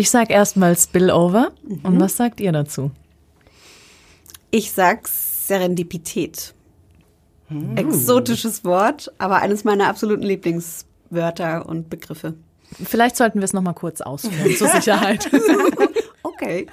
Ich sag erstmal Spillover. Mhm. Und was sagt ihr dazu? Ich sag Serendipität. Mhm. Exotisches Wort, aber eines meiner absoluten Lieblingswörter und Begriffe. Vielleicht sollten wir es nochmal kurz ausführen, zur Sicherheit. okay.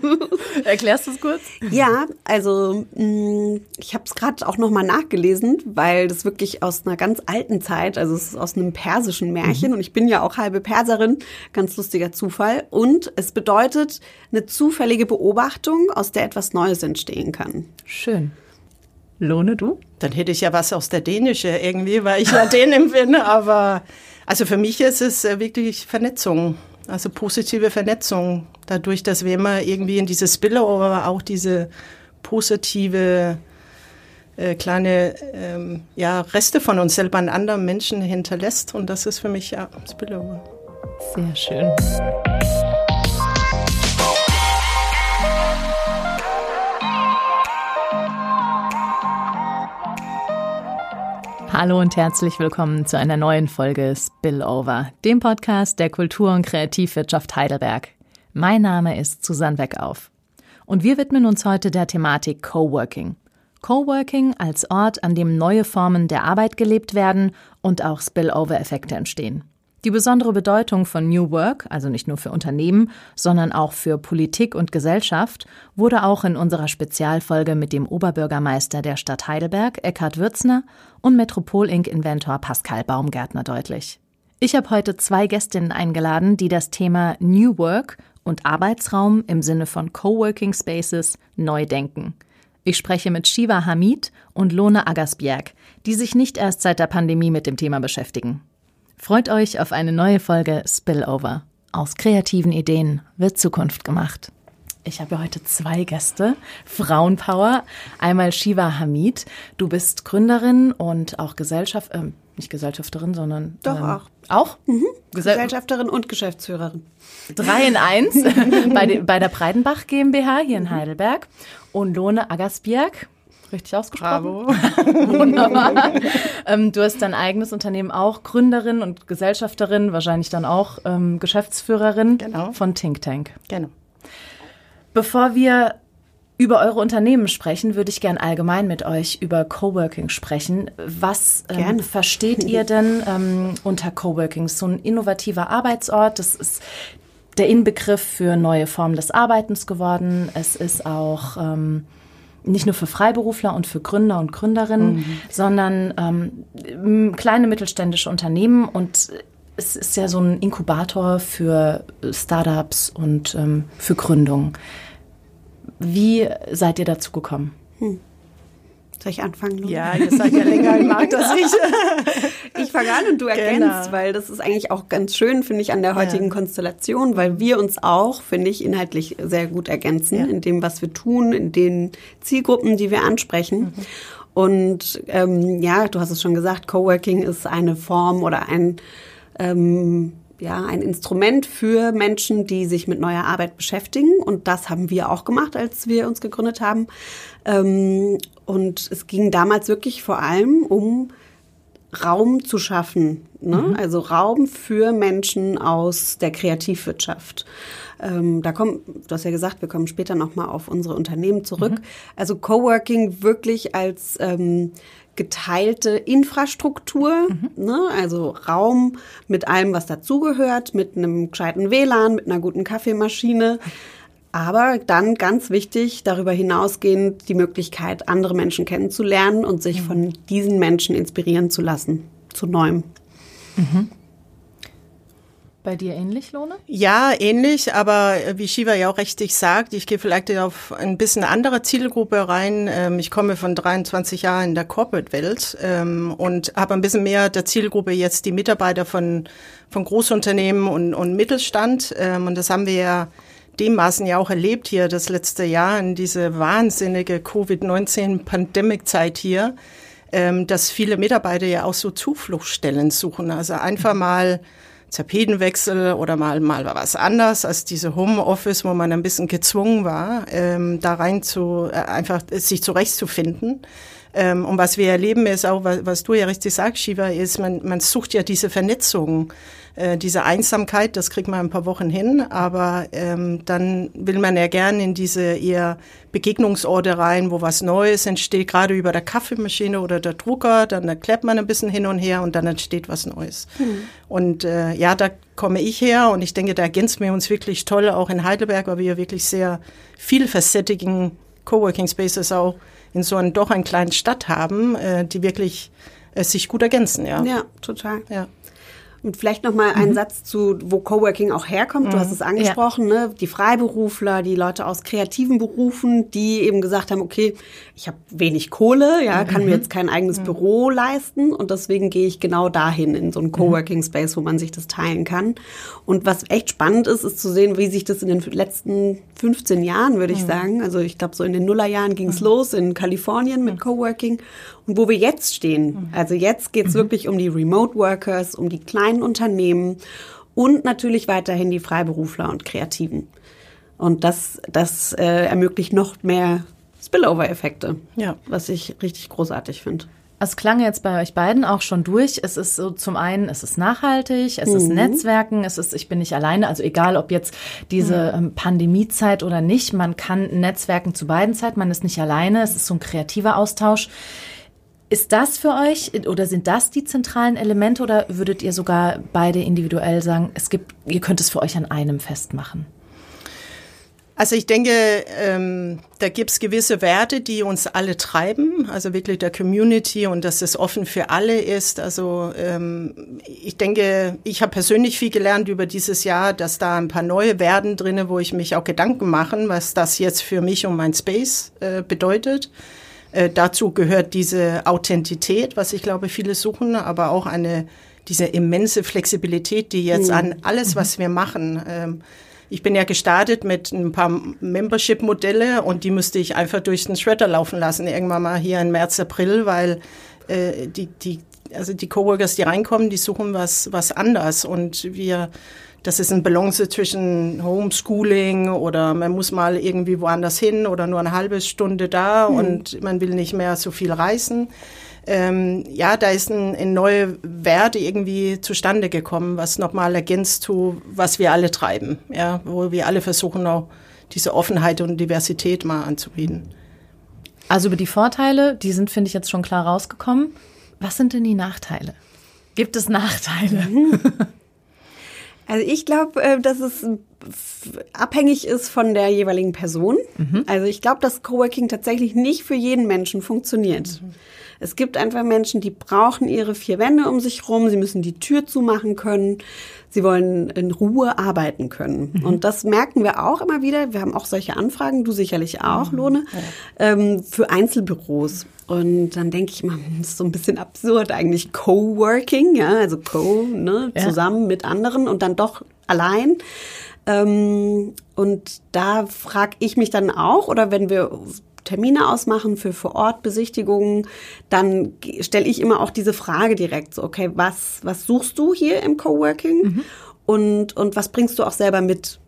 Erklärst du es kurz? Ja, also mm, ich habe es gerade auch nochmal nachgelesen, weil das wirklich aus einer ganz alten Zeit, also es ist aus einem persischen Märchen mhm. und ich bin ja auch halbe Perserin, ganz lustiger Zufall. Und es bedeutet eine zufällige Beobachtung, aus der etwas Neues entstehen kann. Schön. Lohne du? Dann hätte ich ja was aus der Dänische irgendwie, weil ich ja Dänen bin, aber also für mich ist es äh, wirklich Vernetzung, also positive Vernetzung. Dadurch, dass wir immer irgendwie in dieses Spillover auch diese positive äh, kleine ähm, ja, Reste von uns selber an anderen Menschen hinterlässt. Und das ist für mich ja Spillover. Sehr schön. Hallo und herzlich willkommen zu einer neuen Folge Spillover, dem Podcast der Kultur- und Kreativwirtschaft Heidelberg. Mein Name ist Susanne Weckauf. Und wir widmen uns heute der Thematik Coworking. Coworking als Ort, an dem neue Formen der Arbeit gelebt werden und auch Spillover-Effekte entstehen. Die besondere Bedeutung von New Work, also nicht nur für Unternehmen, sondern auch für Politik und Gesellschaft, wurde auch in unserer Spezialfolge mit dem Oberbürgermeister der Stadt Heidelberg, Eckhard Würzner, und Metropol-Inc-Inventor Pascal Baumgärtner deutlich. Ich habe heute zwei Gästinnen eingeladen, die das Thema New Work und Arbeitsraum im Sinne von Coworking Spaces neu denken. Ich spreche mit Shiva Hamid und Lone Agasbjerg, die sich nicht erst seit der Pandemie mit dem Thema beschäftigen. Freut euch auf eine neue Folge Spillover. Aus kreativen Ideen wird Zukunft gemacht. Ich habe heute zwei Gäste. Frauenpower. Einmal Shiva Hamid. Du bist Gründerin und auch Gesellschaft, äh, nicht Gesellschafterin, sondern. Doch, ähm, auch. Auch? Mhm. Gesell Gesellschafterin und Geschäftsführerin. Drei in eins bei, bei, der Breidenbach GmbH hier in Heidelberg. Und Lone Agasbjerg. Richtig ausgesprochen. Bravo. Wunderbar. ähm, du hast dein eigenes Unternehmen auch, Gründerin und Gesellschafterin, wahrscheinlich dann auch ähm, Geschäftsführerin genau. von Think Tank. Genau. Bevor wir über eure Unternehmen sprechen, würde ich gern allgemein mit euch über Coworking sprechen. Was ähm, versteht ihr denn ähm, unter Coworking? So ein innovativer Arbeitsort, das ist der Inbegriff für neue Formen des Arbeitens geworden. Es ist auch ähm, nicht nur für Freiberufler und für Gründer und Gründerinnen, mhm. sondern ähm, kleine mittelständische Unternehmen und es ist ja so ein Inkubator für Startups und ähm, für Gründung. Wie seid ihr dazu gekommen? Hm. Soll ich anfangen? Lu? Ja, ihr seid ja länger im Markt als ich. ich fange an und du ergänzt, genau. weil das ist eigentlich auch ganz schön, finde ich, an der heutigen ja. Konstellation, weil wir uns auch, finde ich, inhaltlich sehr gut ergänzen ja. in dem, was wir tun, in den Zielgruppen, die wir ansprechen. Mhm. Und ähm, ja, du hast es schon gesagt, Coworking ist eine Form oder ein ähm, ja, ein Instrument für Menschen, die sich mit neuer Arbeit beschäftigen. Und das haben wir auch gemacht, als wir uns gegründet haben. Ähm, und es ging damals wirklich vor allem um Raum zu schaffen. Ne? Mhm. Also Raum für Menschen aus der Kreativwirtschaft. Ähm, da kommen, du hast ja gesagt, wir kommen später nochmal auf unsere Unternehmen zurück. Mhm. Also Coworking wirklich als ähm, geteilte Infrastruktur, mhm. ne? also Raum mit allem, was dazugehört, mit einem gescheiten WLAN, mit einer guten Kaffeemaschine. Aber dann ganz wichtig, darüber hinausgehend die Möglichkeit, andere Menschen kennenzulernen und sich mhm. von diesen Menschen inspirieren zu lassen, zu neuem. Mhm. Bei dir ähnlich, Lone? Ja, ähnlich, aber wie Shiva ja auch richtig sagt, ich gehe vielleicht auf ein bisschen andere Zielgruppe rein. Ähm, ich komme von 23 Jahren in der Corporate-Welt ähm, und habe ein bisschen mehr der Zielgruppe jetzt die Mitarbeiter von, von Großunternehmen und, und Mittelstand. Ähm, und das haben wir ja demmaßen ja auch erlebt hier das letzte Jahr in diese wahnsinnige Covid-19-Pandemic-Zeit hier, dass viele Mitarbeiter ja auch so Zufluchtsstellen suchen. Also einfach mal Tapetenwechsel oder mal, mal was anders als diese Homeoffice, wo man ein bisschen gezwungen war, ähm, da rein zu, äh, einfach sich zurechtzufinden. Ähm, und was wir erleben ist auch, was, was du ja richtig sagst, Shiva, ist, man, man sucht ja diese Vernetzung. Äh, diese Einsamkeit, das kriegt man ein paar Wochen hin, aber ähm, dann will man ja gerne in diese eher Begegnungsorte rein, wo was Neues entsteht, gerade über der Kaffeemaschine oder der Drucker, dann erklärt man ein bisschen hin und her und dann entsteht was Neues. Mhm. Und äh, ja, da komme ich her und ich denke, da ergänzen wir uns wirklich toll, auch in Heidelberg, weil wir wirklich sehr vielfältigen Coworking Spaces auch in so einer doch einen kleinen Stadt haben, äh, die wirklich äh, sich gut ergänzen. Ja, ja total. Ja. Und vielleicht noch mal ein mhm. Satz zu, wo Coworking auch herkommt. Du mhm. hast es angesprochen, ja. ne? Die Freiberufler, die Leute aus kreativen Berufen, die eben gesagt haben, okay, ich habe wenig Kohle, ja, kann mhm. mir jetzt kein eigenes mhm. Büro leisten und deswegen gehe ich genau dahin in so einen mhm. Coworking Space, wo man sich das teilen kann. Und was echt spannend ist, ist zu sehen, wie sich das in den letzten 15 Jahren, würde ich mhm. sagen, also ich glaube so in den Nullerjahren ging es los in Kalifornien mit Coworking und wo wir jetzt stehen. Mhm. Also jetzt geht es mhm. wirklich um die Remote Workers, um die kleinen Unternehmen und natürlich weiterhin die Freiberufler und Kreativen. Und das, das äh, ermöglicht noch mehr Spillover-Effekte, ja. was ich richtig großartig finde. Es klang jetzt bei euch beiden auch schon durch. Es ist so zum einen, es ist nachhaltig, es mhm. ist Netzwerken, es ist, ich bin nicht alleine. Also egal, ob jetzt diese mhm. ähm, Pandemiezeit oder nicht, man kann Netzwerken zu beiden Zeiten. Man ist nicht alleine. Es ist so ein kreativer Austausch. Ist das für euch oder sind das die zentralen Elemente oder würdet ihr sogar beide individuell sagen, es gibt, ihr könnt es für euch an einem festmachen? Also ich denke, ähm, da gibt's gewisse Werte, die uns alle treiben, also wirklich der Community und dass es offen für alle ist. Also ähm, ich denke, ich habe persönlich viel gelernt über dieses Jahr, dass da ein paar neue Werden drinne, wo ich mich auch Gedanken machen, was das jetzt für mich und mein Space äh, bedeutet. Äh, dazu gehört diese Authentität, was ich glaube viele suchen, aber auch eine diese immense Flexibilität, die jetzt mhm. an alles, was mhm. wir machen. Ähm, ich bin ja gestartet mit ein paar Membership-Modelle und die müsste ich einfach durch den Shredder laufen lassen, irgendwann mal hier im März, April, weil äh, die, die, also die Coworkers, die reinkommen, die suchen was, was anders und wir das ist ein Balance zwischen Homeschooling oder man muss mal irgendwie woanders hin oder nur eine halbe Stunde da mhm. und man will nicht mehr so viel reisen. Ähm, ja, da ist ein, ein neue Werte irgendwie zustande gekommen, was nochmal ergänzt zu, was wir alle treiben, ja, wo wir alle versuchen auch diese Offenheit und Diversität mal anzubieten. Also über die Vorteile, die sind, finde ich, jetzt schon klar rausgekommen. Was sind denn die Nachteile? Gibt es Nachteile? Also ich glaube, äh, dass es abhängig ist von der jeweiligen Person. Mhm. Also ich glaube, dass Coworking tatsächlich nicht für jeden Menschen funktioniert. Mhm. Es gibt einfach Menschen, die brauchen ihre vier Wände um sich rum, sie müssen die Tür zumachen können, sie wollen in Ruhe arbeiten können. Mhm. Und das merken wir auch immer wieder. Wir haben auch solche Anfragen, du sicherlich auch, mhm. Lohne, ja. ähm, für Einzelbüros. Und dann denke ich immer, hm, das ist so ein bisschen absurd eigentlich Coworking, ja, also Co, ne, ja. zusammen mit anderen und dann doch allein. Ähm, und da frage ich mich dann auch, oder wenn wir Termine ausmachen für Vor-Ort-Besichtigungen, dann stelle ich immer auch diese Frage direkt so, okay, was, was suchst du hier im Coworking mhm. und, und was bringst du auch selber mit?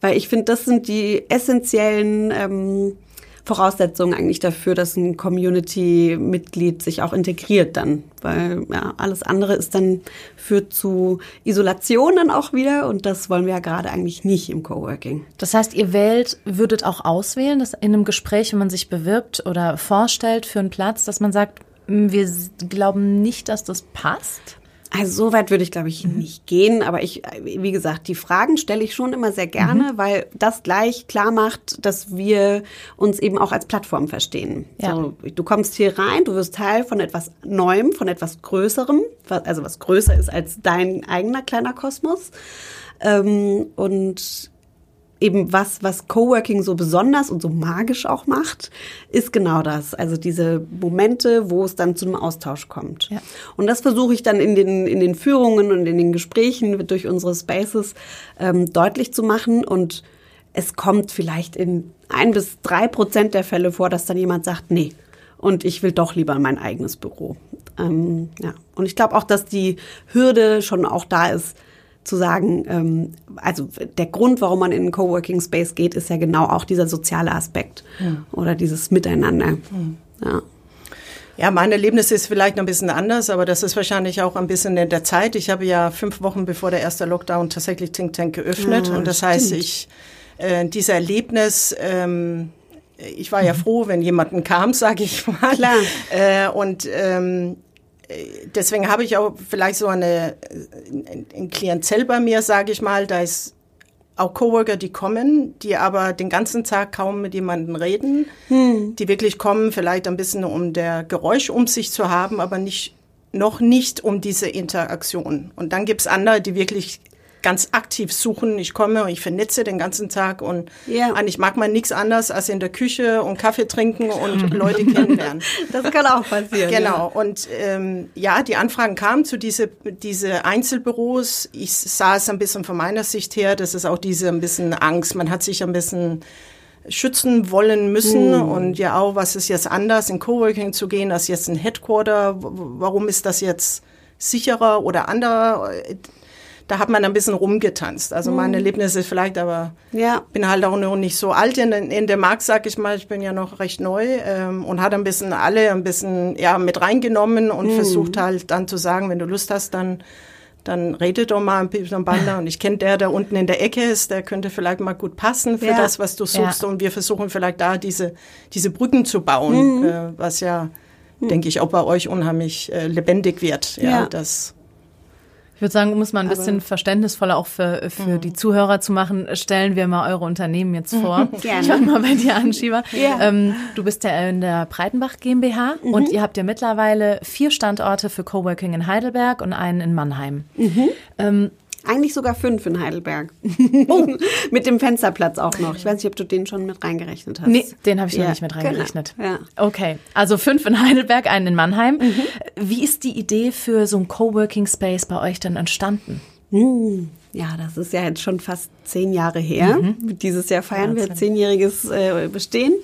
Weil ich finde, das sind die essentiellen ähm, Voraussetzung eigentlich dafür, dass ein Community-Mitglied sich auch integriert dann. Weil ja, alles andere ist dann, führt zu Isolation dann auch wieder und das wollen wir ja gerade eigentlich nicht im Coworking. Das heißt, ihr wählt, würdet auch auswählen, dass in einem Gespräch, wenn man sich bewirbt oder vorstellt für einen Platz, dass man sagt, wir glauben nicht, dass das passt? Also so weit würde ich, glaube ich, mhm. nicht gehen. Aber ich, wie gesagt, die Fragen stelle ich schon immer sehr gerne, mhm. weil das gleich klar macht, dass wir uns eben auch als Plattform verstehen. Ja. So, du kommst hier rein, du wirst Teil von etwas Neuem, von etwas Größerem, also was größer ist als dein eigener kleiner Kosmos. Ähm, und eben was, was Coworking so besonders und so magisch auch macht, ist genau das. Also diese Momente, wo es dann zu einem Austausch kommt. Ja. Und das versuche ich dann in den, in den Führungen und in den Gesprächen durch unsere Spaces ähm, deutlich zu machen. Und es kommt vielleicht in ein bis drei Prozent der Fälle vor, dass dann jemand sagt, nee, und ich will doch lieber mein eigenes Büro. Ähm, ja. Und ich glaube auch, dass die Hürde schon auch da ist, zu sagen, ähm, also der Grund, warum man in einen Coworking Space geht, ist ja genau auch dieser soziale Aspekt ja. oder dieses Miteinander. Ja. Ja, mein Erlebnis ist vielleicht noch ein bisschen anders, aber das ist wahrscheinlich auch ein bisschen in der Zeit. Ich habe ja fünf Wochen bevor der erste Lockdown tatsächlich Think Tank geöffnet ja, und das stimmt. heißt, ich äh, dieser Erlebnis ähm, ich war ja mhm. froh, wenn jemanden kam, sage ich mal. Klar. Äh, und ähm, deswegen habe ich auch vielleicht so eine ein, ein Klientel bei mir, sage ich mal, da ist auch Coworker, die kommen, die aber den ganzen Tag kaum mit jemandem reden, hm. die wirklich kommen, vielleicht ein bisschen um der Geräusch um sich zu haben, aber nicht noch nicht um diese Interaktion. Und dann gibt's andere, die wirklich ganz aktiv suchen. Ich komme und ich vernetze den ganzen Tag und ja. eigentlich mag man nichts anderes als in der Küche und Kaffee trinken und Leute kennenlernen. Das kann auch passieren. Genau. Ja. Und ähm, ja, die Anfragen kamen zu diese, diese Einzelbüros. Ich sah es ein bisschen von meiner Sicht her, das ist auch diese ein bisschen Angst. Man hat sich ein bisschen schützen wollen müssen hm. und ja auch, was ist jetzt anders, in Coworking zu gehen, als jetzt ein Headquarter, warum ist das jetzt sicherer oder anderer? Da hat man ein bisschen rumgetanzt. Also mhm. mein Erlebnis ist vielleicht, aber ja. bin halt auch noch nicht so alt in, in der Markt, sag ich mal. Ich bin ja noch recht neu ähm, und hat ein bisschen alle ein bisschen ja mit reingenommen und mhm. versucht halt dann zu sagen, wenn du Lust hast, dann dann redet doch mal ein bisschen Bander und ich kenne der, der unten in der Ecke ist, der könnte vielleicht mal gut passen für ja. das, was du suchst ja. und wir versuchen vielleicht da diese, diese Brücken zu bauen, mhm. äh, was ja, mhm. denke ich, auch bei euch unheimlich äh, lebendig wird. Ja, ja. das ich würde sagen, um es mal ein bisschen verständnisvoller auch für, für mhm. die Zuhörer zu machen, stellen wir mal eure Unternehmen jetzt vor. Gerne. Ich fange mal bei dir an, Shiva. Ja. Ähm, du bist ja in der Breitenbach GmbH mhm. und ihr habt ja mittlerweile vier Standorte für Coworking in Heidelberg und einen in Mannheim. Mhm. Ähm, eigentlich sogar fünf in Heidelberg. Oh. mit dem Fensterplatz auch noch. Ich weiß nicht, ob du den schon mit reingerechnet hast. Nee, den habe ich ja, noch nicht mit genau. reingerechnet. Genau. Ja. Okay, also fünf in Heidelberg, einen in Mannheim. Mhm. Wie ist die Idee für so ein Coworking Space bei euch denn entstanden? Mhm. Ja, das ist ja jetzt schon fast zehn Jahre her. Mhm. Dieses Jahr feiern Wahnsinn. wir zehnjähriges äh, Bestehen.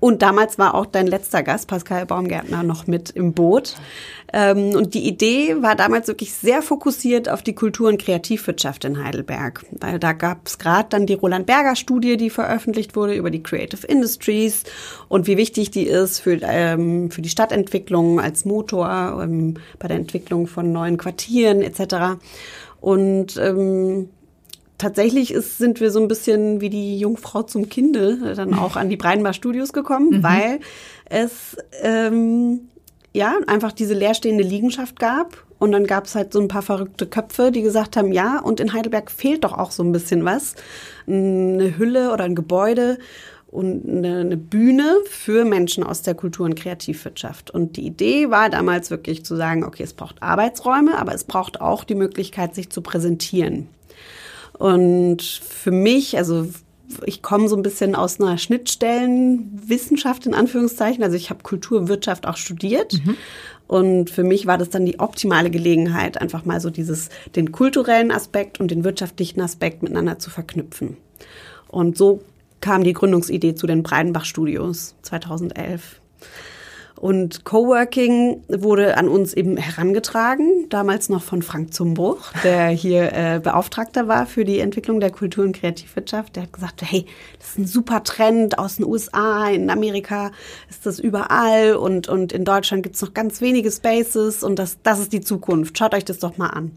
Und damals war auch dein letzter Gast, Pascal Baumgärtner, noch mit im Boot. Ähm, und die Idee war damals wirklich sehr fokussiert auf die Kultur- und Kreativwirtschaft in Heidelberg. Weil da gab es gerade dann die Roland Berger Studie, die veröffentlicht wurde über die Creative Industries und wie wichtig die ist für, ähm, für die Stadtentwicklung als Motor ähm, bei der Entwicklung von neuen Quartieren etc. Und ähm, tatsächlich ist, sind wir so ein bisschen wie die Jungfrau zum Kinde dann auch an die Breinbar Studios gekommen, mhm. weil es ähm, ja einfach diese leerstehende Liegenschaft gab. Und dann gab es halt so ein paar verrückte Köpfe, die gesagt haben, ja, und in Heidelberg fehlt doch auch so ein bisschen was. Eine Hülle oder ein Gebäude und eine, eine Bühne für Menschen aus der Kultur- und Kreativwirtschaft. Und die Idee war damals wirklich zu sagen, okay, es braucht Arbeitsräume, aber es braucht auch die Möglichkeit, sich zu präsentieren. Und für mich, also ich komme so ein bisschen aus einer Schnittstellenwissenschaft in Anführungszeichen. Also ich habe Kulturwirtschaft auch studiert. Mhm. Und für mich war das dann die optimale Gelegenheit, einfach mal so dieses, den kulturellen Aspekt und den wirtschaftlichen Aspekt miteinander zu verknüpfen. Und so kam die Gründungsidee zu den Breidenbach Studios 2011. Und Coworking wurde an uns eben herangetragen, damals noch von Frank Zumbruch, der hier äh, Beauftragter war für die Entwicklung der Kultur- und Kreativwirtschaft. Der hat gesagt, hey, das ist ein super Trend aus den USA, in Amerika ist das überall und, und in Deutschland gibt's noch ganz wenige Spaces und das, das ist die Zukunft. Schaut euch das doch mal an.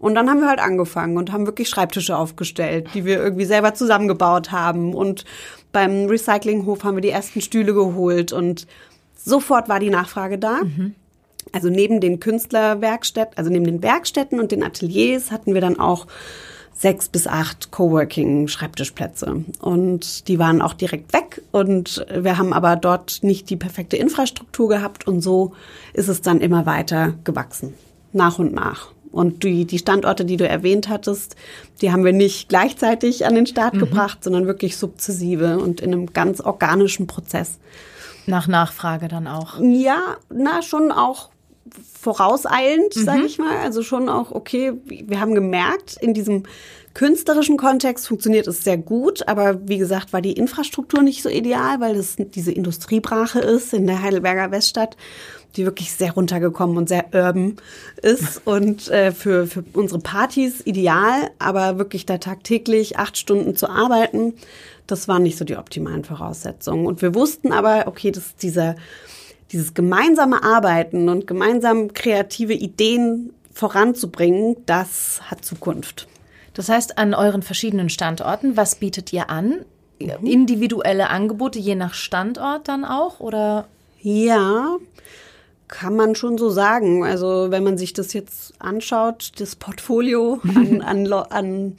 Und dann haben wir halt angefangen und haben wirklich Schreibtische aufgestellt, die wir irgendwie selber zusammengebaut haben. Und beim Recyclinghof haben wir die ersten Stühle geholt und Sofort war die Nachfrage da. Mhm. Also neben den Künstlerwerkstätten, also neben den Werkstätten und den Ateliers hatten wir dann auch sechs bis acht Coworking-Schreibtischplätze. Und die waren auch direkt weg. Und wir haben aber dort nicht die perfekte Infrastruktur gehabt. Und so ist es dann immer weiter gewachsen. Nach und nach. Und die, die Standorte, die du erwähnt hattest, die haben wir nicht gleichzeitig an den Start mhm. gebracht, sondern wirklich sukzessive und in einem ganz organischen Prozess. Nach Nachfrage dann auch. Ja, na, schon auch vorauseilend, mhm. sage ich mal. Also schon auch, okay, wir haben gemerkt, in diesem künstlerischen Kontext funktioniert es sehr gut, aber wie gesagt, war die Infrastruktur nicht so ideal, weil das diese Industriebrache ist in der Heidelberger Weststadt, die wirklich sehr runtergekommen und sehr urban ist und äh, für, für unsere Partys ideal, aber wirklich da tagtäglich acht Stunden zu arbeiten, das waren nicht so die optimalen Voraussetzungen. Und wir wussten aber, okay, dass dieser dieses gemeinsame Arbeiten und gemeinsam kreative Ideen voranzubringen, das hat Zukunft. Das heißt, an euren verschiedenen Standorten, was bietet ihr an? Mhm. Individuelle Angebote je nach Standort dann auch oder? Ja, kann man schon so sagen. Also wenn man sich das jetzt anschaut, das Portfolio an, an, an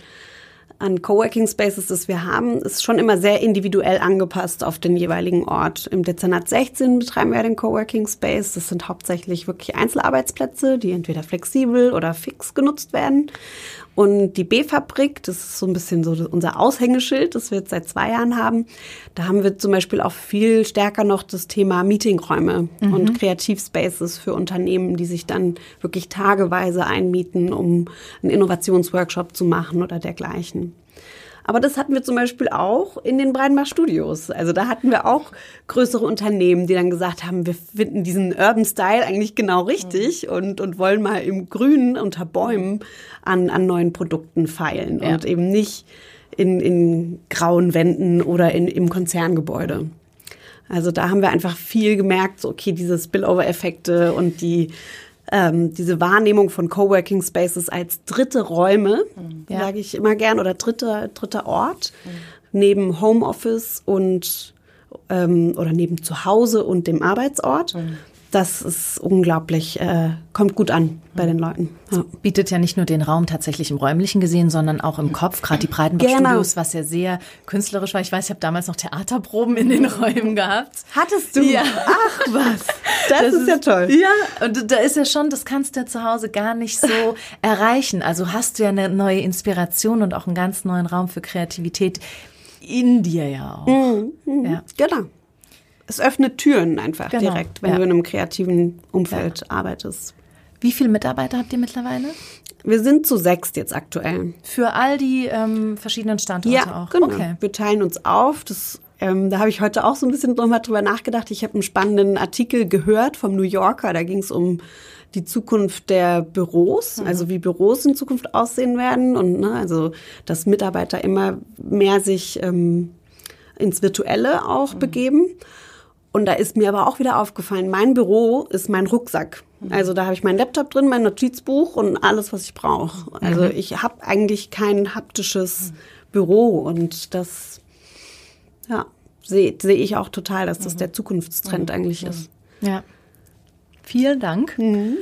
an Coworking Spaces, das wir haben, ist schon immer sehr individuell angepasst auf den jeweiligen Ort. Im Dezernat 16 betreiben wir den Coworking Space. Das sind hauptsächlich wirklich Einzelarbeitsplätze, die entweder flexibel oder fix genutzt werden. Und die B-Fabrik, das ist so ein bisschen so unser Aushängeschild, das wir jetzt seit zwei Jahren haben. Da haben wir zum Beispiel auch viel stärker noch das Thema Meetingräume mhm. und Kreativspaces für Unternehmen, die sich dann wirklich tageweise einmieten, um einen Innovationsworkshop zu machen oder dergleichen. Aber das hatten wir zum Beispiel auch in den Breitenbach Studios. Also da hatten wir auch größere Unternehmen, die dann gesagt haben, wir finden diesen Urban Style eigentlich genau richtig mhm. und, und wollen mal im Grünen unter Bäumen an, an neuen Produkten feilen ja. und eben nicht in, in grauen Wänden oder in, im Konzerngebäude. Also da haben wir einfach viel gemerkt, so okay, diese Spillover-Effekte und die ähm, diese Wahrnehmung von Coworking Spaces als dritte Räume, mhm. ja. sage ich immer gern, oder dritter, dritter Ort, mhm. neben Homeoffice und ähm, oder neben Zuhause und dem Arbeitsort. Mhm das ist unglaublich, äh, kommt gut an bei den Leuten. Ja. Bietet ja nicht nur den Raum tatsächlich im räumlichen gesehen, sondern auch im Kopf, gerade die Breitenbach-Studios, genau. was ja sehr künstlerisch war. Ich weiß, ich habe damals noch Theaterproben in den Räumen gehabt. Hattest du? Ja. Ach was, das, das ist, ist ja toll. Ja, und da ist ja schon, das kannst du ja zu Hause gar nicht so erreichen. Also hast du ja eine neue Inspiration und auch einen ganz neuen Raum für Kreativität in dir ja auch. Mhm, mhm. Ja. Genau es öffnet Türen einfach genau. direkt, wenn ja. du in einem kreativen Umfeld ja. arbeitest. Wie viele Mitarbeiter habt ihr mittlerweile? Wir sind zu sechs jetzt aktuell. Für all die ähm, verschiedenen Standorte ja, auch? Genau. Okay. Wir teilen uns auf. Das, ähm, da habe ich heute auch so ein bisschen drüber, drüber nachgedacht. Ich habe einen spannenden Artikel gehört vom New Yorker. Da ging es um die Zukunft der Büros, mhm. also wie Büros in Zukunft aussehen werden und ne, also dass Mitarbeiter immer mehr sich ähm, ins Virtuelle auch mhm. begeben. Und da ist mir aber auch wieder aufgefallen, mein Büro ist mein Rucksack. Also da habe ich meinen Laptop drin, mein Notizbuch und alles, was ich brauche. Also mhm. ich habe eigentlich kein haptisches Büro und das ja, sehe seh ich auch total, dass das mhm. der Zukunftstrend mhm. eigentlich ist. Ja. Vielen Dank. Mhm.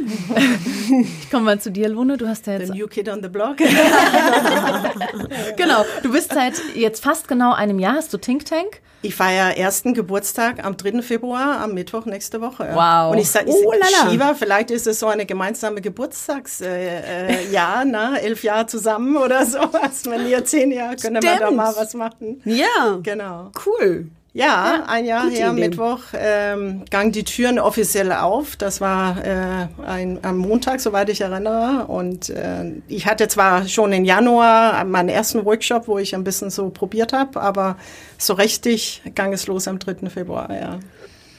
Ich komme mal zu dir, Lune. Du hast ja jetzt. The new kid on the block. genau. Du bist seit jetzt fast genau einem Jahr, hast du Think Tank? Ich feiere ersten Geburtstag am 3. Februar, am Mittwoch nächste Woche. Wow. Und ich sage, oh, Shiva, vielleicht ist es so eine gemeinsame Geburtstagsjahr, äh, äh, Jahr, ne? elf Jahre zusammen oder sowas. Wenn ihr zehn Jahre, können wir da mal was machen. Ja. Genau. Cool. Ja, ja, ein Jahr her, Idee. Mittwoch, ähm, gang die Türen offiziell auf. Das war äh, ein, am Montag, soweit ich erinnere. Und äh, ich hatte zwar schon im Januar meinen ersten Workshop, wo ich ein bisschen so probiert habe, aber so richtig gang es los am 3. Februar, ja.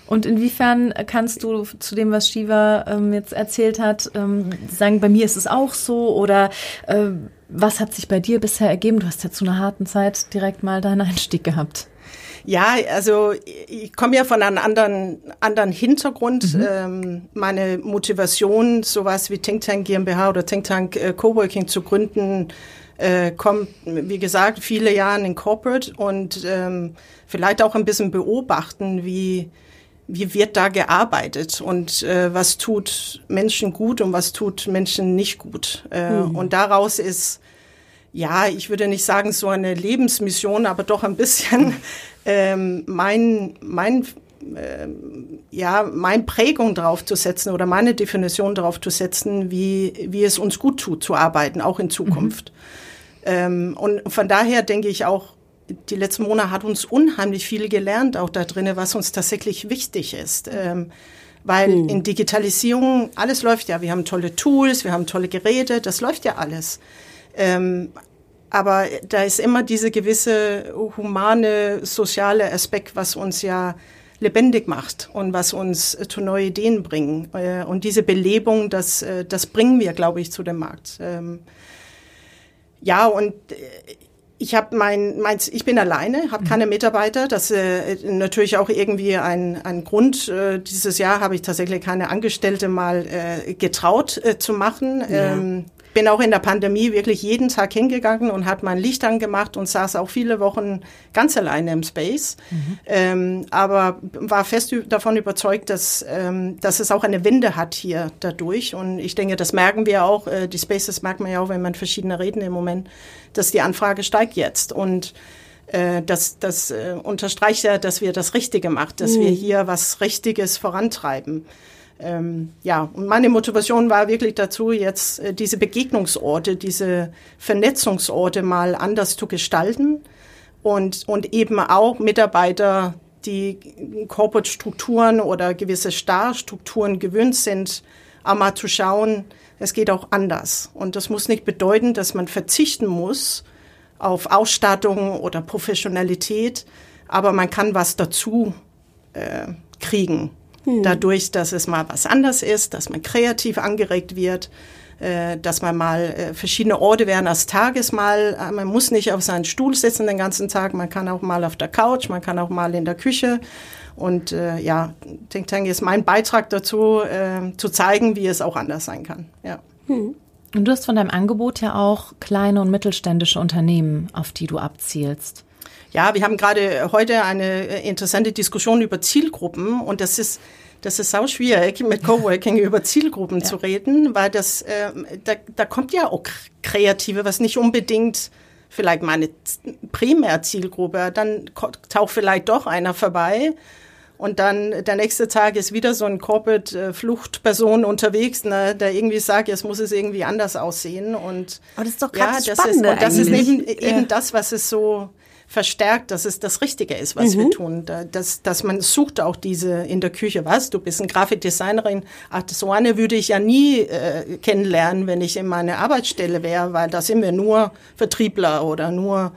Und inwiefern kannst du zu dem, was Shiva ähm, jetzt erzählt hat, ähm, sagen, bei mir ist es auch so oder äh, was hat sich bei dir bisher ergeben? Du hast ja zu einer harten Zeit direkt mal deinen Einstieg gehabt. Ja, also ich komme ja von einem anderen, anderen Hintergrund. Mhm. Ähm, meine Motivation, sowas wie Think Tank GmbH oder Think Tank äh, Coworking zu gründen, äh, kommt, wie gesagt, viele Jahre in Corporate und ähm, vielleicht auch ein bisschen beobachten, wie wie wird da gearbeitet und äh, was tut Menschen gut und was tut Menschen nicht gut. Äh, mhm. Und daraus ist ja, ich würde nicht sagen so eine Lebensmission, aber doch ein bisschen ähm, mein, mein, äh, ja, mein Prägung drauf zu setzen oder meine Definition drauf zu setzen, wie, wie es uns gut tut zu arbeiten, auch in Zukunft. Mhm. Ähm, und von daher denke ich auch, die letzten Monate hat uns unheimlich viel gelernt, auch da drinnen, was uns tatsächlich wichtig ist. Ähm, weil mhm. in Digitalisierung alles läuft ja. Wir haben tolle Tools, wir haben tolle Geräte, das läuft ja alles. Ähm, aber da ist immer diese gewisse humane, soziale Aspekt, was uns ja lebendig macht und was uns zu neue Ideen bringen. Äh, und diese Belebung, das, äh, das bringen wir, glaube ich, zu dem Markt. Ähm, ja, und äh, ich habe mein, meins, ich bin alleine, habe keine Mitarbeiter. Das äh, natürlich auch irgendwie ein, ein Grund. Äh, dieses Jahr habe ich tatsächlich keine Angestellte mal äh, getraut äh, zu machen. Ja. Ähm, bin auch in der Pandemie wirklich jeden Tag hingegangen und hat mein Licht angemacht und saß auch viele Wochen ganz alleine im Space. Mhm. Ähm, aber war fest davon überzeugt, dass, ähm, dass es auch eine Wende hat hier dadurch. Und ich denke, das merken wir auch. Äh, die Spaces merkt man ja auch, wenn man verschiedene reden im Moment, dass die Anfrage steigt jetzt. Und äh, das, das äh, unterstreicht ja, dass wir das Richtige machen, dass mhm. wir hier was Richtiges vorantreiben ähm, ja, und meine Motivation war wirklich dazu, jetzt äh, diese Begegnungsorte, diese Vernetzungsorte mal anders zu gestalten und, und eben auch Mitarbeiter, die Corporate-Strukturen oder gewisse Starstrukturen gewöhnt sind, auch mal zu schauen, es geht auch anders. Und das muss nicht bedeuten, dass man verzichten muss auf Ausstattung oder Professionalität, aber man kann was dazu äh, kriegen. Hm. Dadurch, dass es mal was anders ist, dass man kreativ angeregt wird, äh, dass man mal äh, verschiedene Orte während des Tages mal, äh, man muss nicht auf seinen Stuhl sitzen den ganzen Tag, man kann auch mal auf der Couch, man kann auch mal in der Küche. Und äh, ja, Think Tank ist mein Beitrag dazu, äh, zu zeigen, wie es auch anders sein kann. Ja. Hm. Und du hast von deinem Angebot ja auch kleine und mittelständische Unternehmen, auf die du abzielst. Ja, wir haben gerade heute eine äh, interessante Diskussion über Zielgruppen und das ist das ist auch schwierig, mit Coworking über Zielgruppen ja. zu reden, weil das äh, da, da kommt ja auch Kreative, was nicht unbedingt vielleicht meine Primärzielgruppe, dann taucht vielleicht doch einer vorbei und dann der nächste Tag ist wieder so ein Corporate-Fluchtperson unterwegs, ne, der irgendwie sagt, jetzt muss es irgendwie anders aussehen. Und Aber das ist doch gerade ja, das ist, und das ist eben, eben das, was es so verstärkt, dass es das Richtige ist, was mhm. wir tun. Dass, dass man sucht auch diese in der Küche, was, du bist ein Grafikdesignerin, ach, so eine würde ich ja nie äh, kennenlernen, wenn ich in meiner Arbeitsstelle wäre, weil da sind wir nur Vertriebler oder nur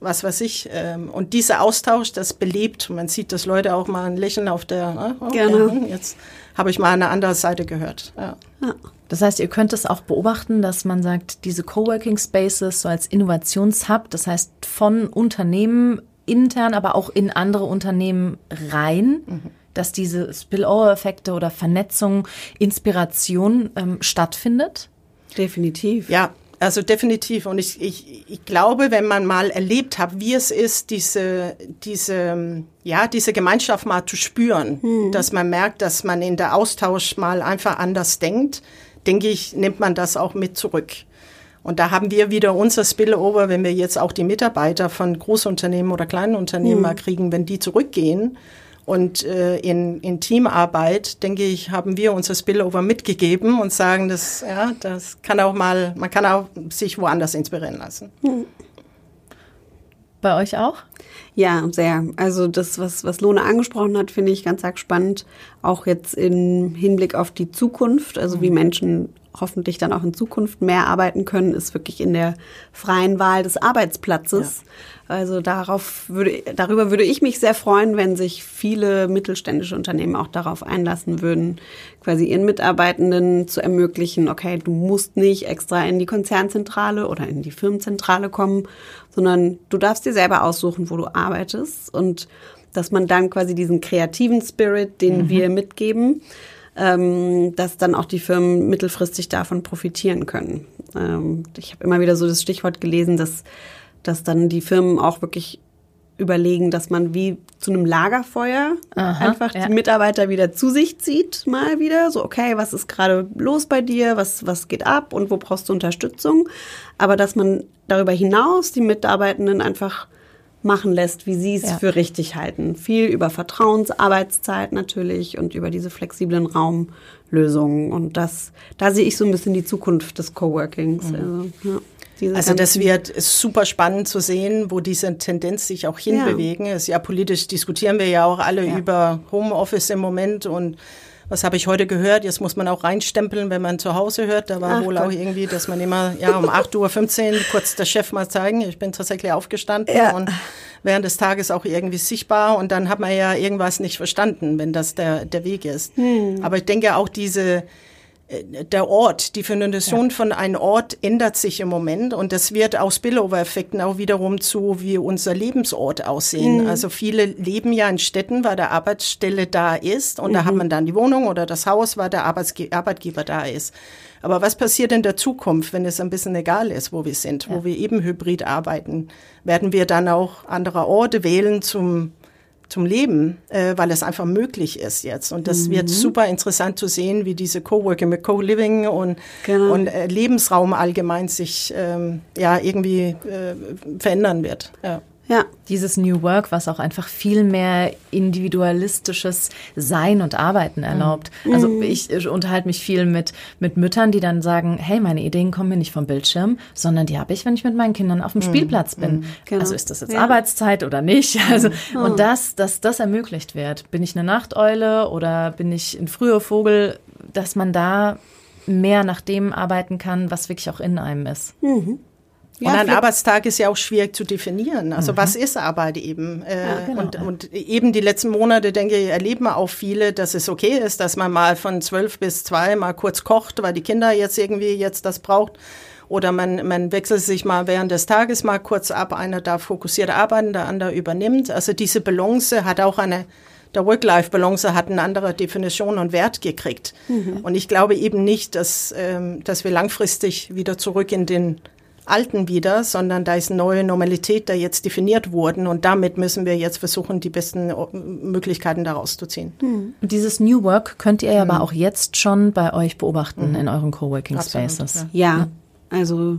was weiß ich. Ähm, und dieser Austausch, das belebt. Man sieht, dass Leute auch mal ein Lächeln auf der, oh, Gerne. Ja, jetzt habe ich mal eine andere Seite gehört. Ja. ja. Das heißt, ihr könnt es auch beobachten, dass man sagt, diese Coworking Spaces so als Innovationshub, das heißt von Unternehmen intern, aber auch in andere Unternehmen rein, mhm. dass diese Spillover-Effekte oder Vernetzung, Inspiration ähm, stattfindet? Definitiv. Ja, also definitiv. Und ich, ich, ich glaube, wenn man mal erlebt hat, wie es ist, diese, diese, ja, diese Gemeinschaft mal zu spüren, mhm. dass man merkt, dass man in der Austausch mal einfach anders denkt, denke ich, nimmt man das auch mit zurück. Und da haben wir wieder unser Spillover, wenn wir jetzt auch die Mitarbeiter von Großunternehmen oder kleinen Unternehmen mhm. mal kriegen, wenn die zurückgehen und äh, in, in Teamarbeit, denke ich, haben wir unser Spillover mitgegeben und sagen, dass ja, das kann auch mal, man kann auch sich woanders inspirieren lassen. Hm. Bei euch auch? Ja, sehr. Also das, was, was Lone angesprochen hat, finde ich ganz arg spannend. Auch jetzt im Hinblick auf die Zukunft, also wie hm. Menschen hoffentlich dann auch in Zukunft mehr arbeiten können, ist wirklich in der freien Wahl des Arbeitsplatzes. Ja. Also darauf würde, darüber würde ich mich sehr freuen, wenn sich viele mittelständische Unternehmen auch darauf einlassen würden, quasi ihren Mitarbeitenden zu ermöglichen, okay, du musst nicht extra in die Konzernzentrale oder in die Firmenzentrale kommen, sondern du darfst dir selber aussuchen, wo du arbeitest und dass man dann quasi diesen kreativen Spirit, den mhm. wir mitgeben, ähm, dass dann auch die Firmen mittelfristig davon profitieren können. Ähm, ich habe immer wieder so das Stichwort gelesen, dass dass dann die Firmen auch wirklich überlegen, dass man wie zu einem Lagerfeuer Aha, einfach ja. die Mitarbeiter wieder zu sich zieht, mal wieder. So, okay, was ist gerade los bei dir? Was, was geht ab? Und wo brauchst du Unterstützung? Aber dass man darüber hinaus die Mitarbeitenden einfach machen lässt, wie sie es ja. für richtig halten. Viel über Vertrauensarbeitszeit natürlich und über diese flexiblen Raumlösungen. Und das, da sehe ich so ein bisschen die Zukunft des Coworkings. Mhm. Also, ja also das wird super spannend zu sehen, wo diese Tendenz sich auch hinbewegen. Ja. ja politisch diskutieren wir ja auch alle über Homeoffice im Moment und was habe ich heute gehört? Jetzt muss man auch reinstempeln, wenn man zu Hause hört. Da war Ach wohl Gott. auch irgendwie, dass man immer ja um 8.15 Uhr kurz der Chef mal zeigen. Ich bin tatsächlich aufgestanden ja. und während des Tages auch irgendwie sichtbar und dann hat man ja irgendwas nicht verstanden, wenn das der, der Weg ist. Hm. Aber ich denke auch diese der Ort, die Definition ja. von einem Ort ändert sich im Moment und das wird aus Spillover-Effekten auch wiederum zu, wie unser Lebensort aussehen. Mhm. Also viele leben ja in Städten, weil der Arbeitsstelle da ist und mhm. da hat man dann die Wohnung oder das Haus, weil der Arbeitsge Arbeitgeber da ist. Aber was passiert in der Zukunft, wenn es ein bisschen egal ist, wo wir sind, ja. wo wir eben hybrid arbeiten? Werden wir dann auch andere Orte wählen zum zum Leben, äh, weil es einfach möglich ist jetzt. Und das mhm. wird super interessant zu sehen, wie diese Coworking mit Co-Living und, genau. und äh, Lebensraum allgemein sich ähm, ja irgendwie äh, verändern wird. Ja. Ja. Dieses New Work, was auch einfach viel mehr individualistisches Sein und Arbeiten erlaubt. Mhm. Also ich unterhalte mich viel mit, mit Müttern, die dann sagen, hey, meine Ideen kommen mir nicht vom Bildschirm, sondern die habe ich, wenn ich mit meinen Kindern auf dem mhm. Spielplatz bin. Mhm. Genau. Also ist das jetzt ja. Arbeitszeit oder nicht? Also, mhm. und das, dass das ermöglicht wird. Bin ich eine Nachteule oder bin ich ein früher Vogel, dass man da mehr nach dem arbeiten kann, was wirklich auch in einem ist. Mhm. Ja, und ein Arbeitstag ist ja auch schwierig zu definieren. Also mhm. was ist Arbeit eben? Äh, ja, genau. und, und eben die letzten Monate, denke ich, erleben auch viele, dass es okay ist, dass man mal von zwölf bis zwei mal kurz kocht, weil die Kinder jetzt irgendwie jetzt das braucht. Oder man, man wechselt sich mal während des Tages mal kurz ab. Einer darf fokussiert arbeiten, der andere übernimmt. Also diese Balance hat auch eine der Work-Life-Balance hat eine andere Definition und Wert gekriegt. Mhm. Und ich glaube eben nicht, dass, ähm, dass wir langfristig wieder zurück in den Alten wieder, sondern da ist eine neue Normalität, da jetzt definiert wurden und damit müssen wir jetzt versuchen, die besten Möglichkeiten daraus zu ziehen. Mhm. Dieses New Work könnt ihr mhm. aber auch jetzt schon bei euch beobachten mhm. in euren Coworking Absolut, Spaces. Ja. ja, also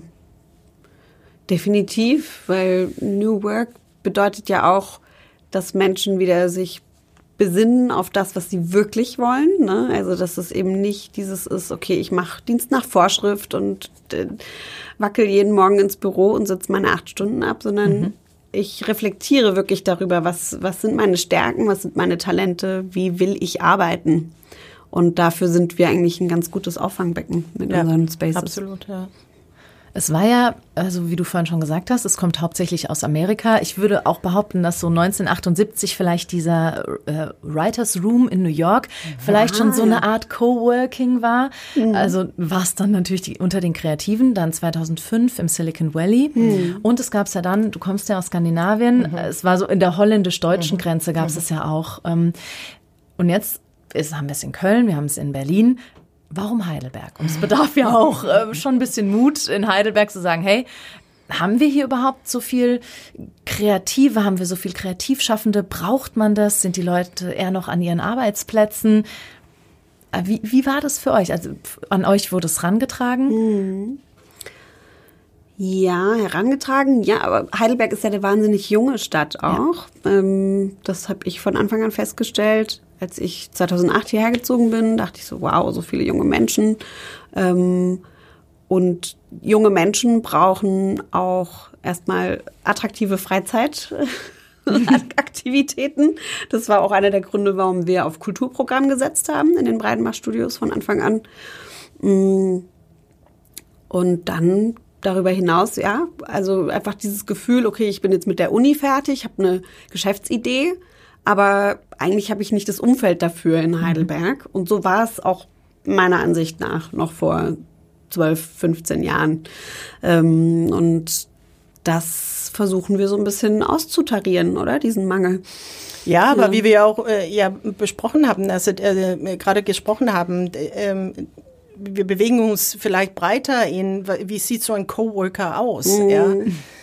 definitiv, weil New Work bedeutet ja auch, dass Menschen wieder sich besinnen auf das, was sie wirklich wollen. Ne? Also dass es eben nicht dieses ist, okay, ich mache Dienst nach Vorschrift und äh, wackel jeden Morgen ins Büro und sitze meine acht Stunden ab, sondern mhm. ich reflektiere wirklich darüber, was, was sind meine Stärken, was sind meine Talente, wie will ich arbeiten. Und dafür sind wir eigentlich ein ganz gutes Auffangbecken mit ja, unseren Spaces. Absolut, ja. Es war ja, also wie du vorhin schon gesagt hast, es kommt hauptsächlich aus Amerika. Ich würde auch behaupten, dass so 1978 vielleicht dieser äh, Writers Room in New York vielleicht schon so eine Art Coworking war. Mhm. Also war es dann natürlich die, unter den Kreativen, dann 2005 im Silicon Valley. Mhm. Und es gab es ja dann, du kommst ja aus Skandinavien, mhm. es war so in der holländisch-deutschen mhm. Grenze gab es mhm. es ja auch. Ähm, und jetzt ist, haben wir es in Köln, wir haben es in Berlin. Warum Heidelberg? Und es bedarf ja auch äh, schon ein bisschen Mut, in Heidelberg zu sagen, hey, haben wir hier überhaupt so viel Kreative? Haben wir so viel Kreativschaffende? Braucht man das? Sind die Leute eher noch an ihren Arbeitsplätzen? Äh, wie, wie war das für euch? Also an euch wurde es rangetragen? Mhm. Ja, herangetragen. Ja, aber Heidelberg ist ja eine wahnsinnig junge Stadt auch. Ja. Ähm, das habe ich von Anfang an festgestellt als ich 2008 hierher gezogen bin, dachte ich so, wow, so viele junge Menschen. Ähm, und junge Menschen brauchen auch erstmal attraktive Freizeitaktivitäten. Das war auch einer der Gründe, warum wir auf Kulturprogramm gesetzt haben in den Breidenbach-Studios von Anfang an. Mm. Und dann darüber hinaus, ja, also einfach dieses Gefühl, okay, ich bin jetzt mit der Uni fertig, habe eine Geschäftsidee aber eigentlich habe ich nicht das Umfeld dafür in mhm. Heidelberg. Und so war es auch meiner Ansicht nach noch vor 12, 15 Jahren. Ähm, und das versuchen wir so ein bisschen auszutarieren, oder? Diesen Mangel. Ja, aber ja. wie wir auch äh, ja besprochen haben, also äh, gerade gesprochen haben, äh, wir bewegen uns vielleicht breiter in, wie sieht so ein Coworker aus? Mm. Ja?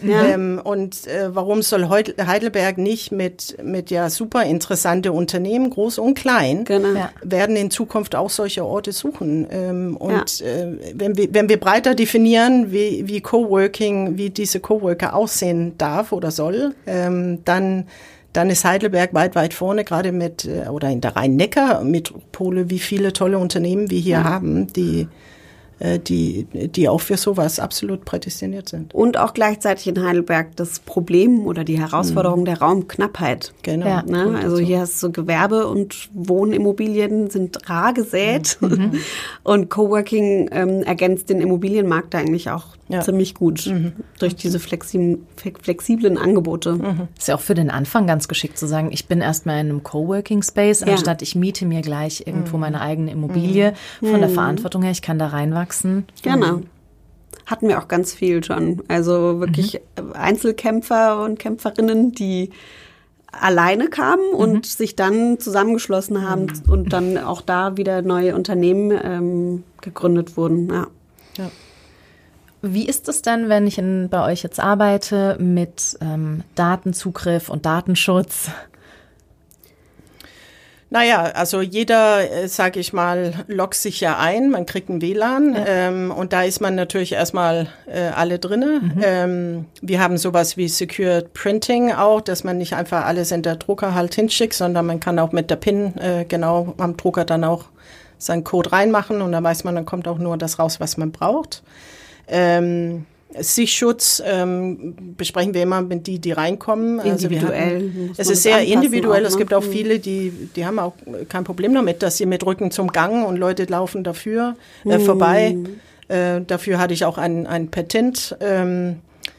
ja. Ähm, und äh, warum soll Heidelberg nicht mit, mit ja super interessante Unternehmen, groß und klein, genau. ja. werden in Zukunft auch solche Orte suchen? Ähm, und ja. äh, wenn, wir, wenn wir breiter definieren, wie, wie Coworking, wie diese Coworker aussehen darf oder soll, ähm, dann dann ist Heidelberg weit, weit vorne, gerade mit, äh, oder in der Rhein-Neckar-Metropole, wie viele tolle Unternehmen wir hier ja. haben, die die, die auch für sowas absolut prädestiniert sind. Und auch gleichzeitig in Heidelberg das Problem oder die Herausforderung mhm. der Raumknappheit. Genau. Ja. Ne? Also hier hast du Gewerbe- und Wohnimmobilien sind rar gesät mhm. und Coworking ähm, ergänzt den Immobilienmarkt eigentlich auch ja. ziemlich gut mhm. durch diese flexiblen, flexiblen Angebote. Mhm. Ist ja auch für den Anfang ganz geschickt zu sagen, ich bin erstmal in einem Coworking Space, ja. anstatt ich miete mir gleich irgendwo mhm. meine eigene Immobilie. Von der mhm. Verantwortung her, ich kann da reinwachsen. Genau. Hatten wir auch ganz viel schon. Also wirklich mhm. Einzelkämpfer und Kämpferinnen, die alleine kamen und mhm. sich dann zusammengeschlossen haben mhm. und dann auch da wieder neue Unternehmen ähm, gegründet wurden. Ja. ja. Wie ist es denn, wenn ich in, bei euch jetzt arbeite mit ähm, Datenzugriff und Datenschutz? Naja, also jeder, äh, sage ich mal, loggt sich ja ein, man kriegt ein WLAN ja. ähm, und da ist man natürlich erstmal äh, alle drinne. Mhm. Ähm, wir haben sowas wie Secured Printing auch, dass man nicht einfach alles in der Drucker halt hinschickt, sondern man kann auch mit der PIN äh, genau am Drucker dann auch seinen Code reinmachen und dann weiß man, dann kommt auch nur das raus, was man braucht. Ähm, Sichtschutz ähm, besprechen wir immer mit die, die reinkommen. Individuell. Also hatten, es ist sehr individuell. Auch, ne? Es gibt auch mhm. viele, die, die haben auch kein Problem damit, dass sie mit Rücken zum Gang und Leute laufen dafür äh, mhm. vorbei. Äh, dafür hatte ich auch ein, ein Patent. Ähm,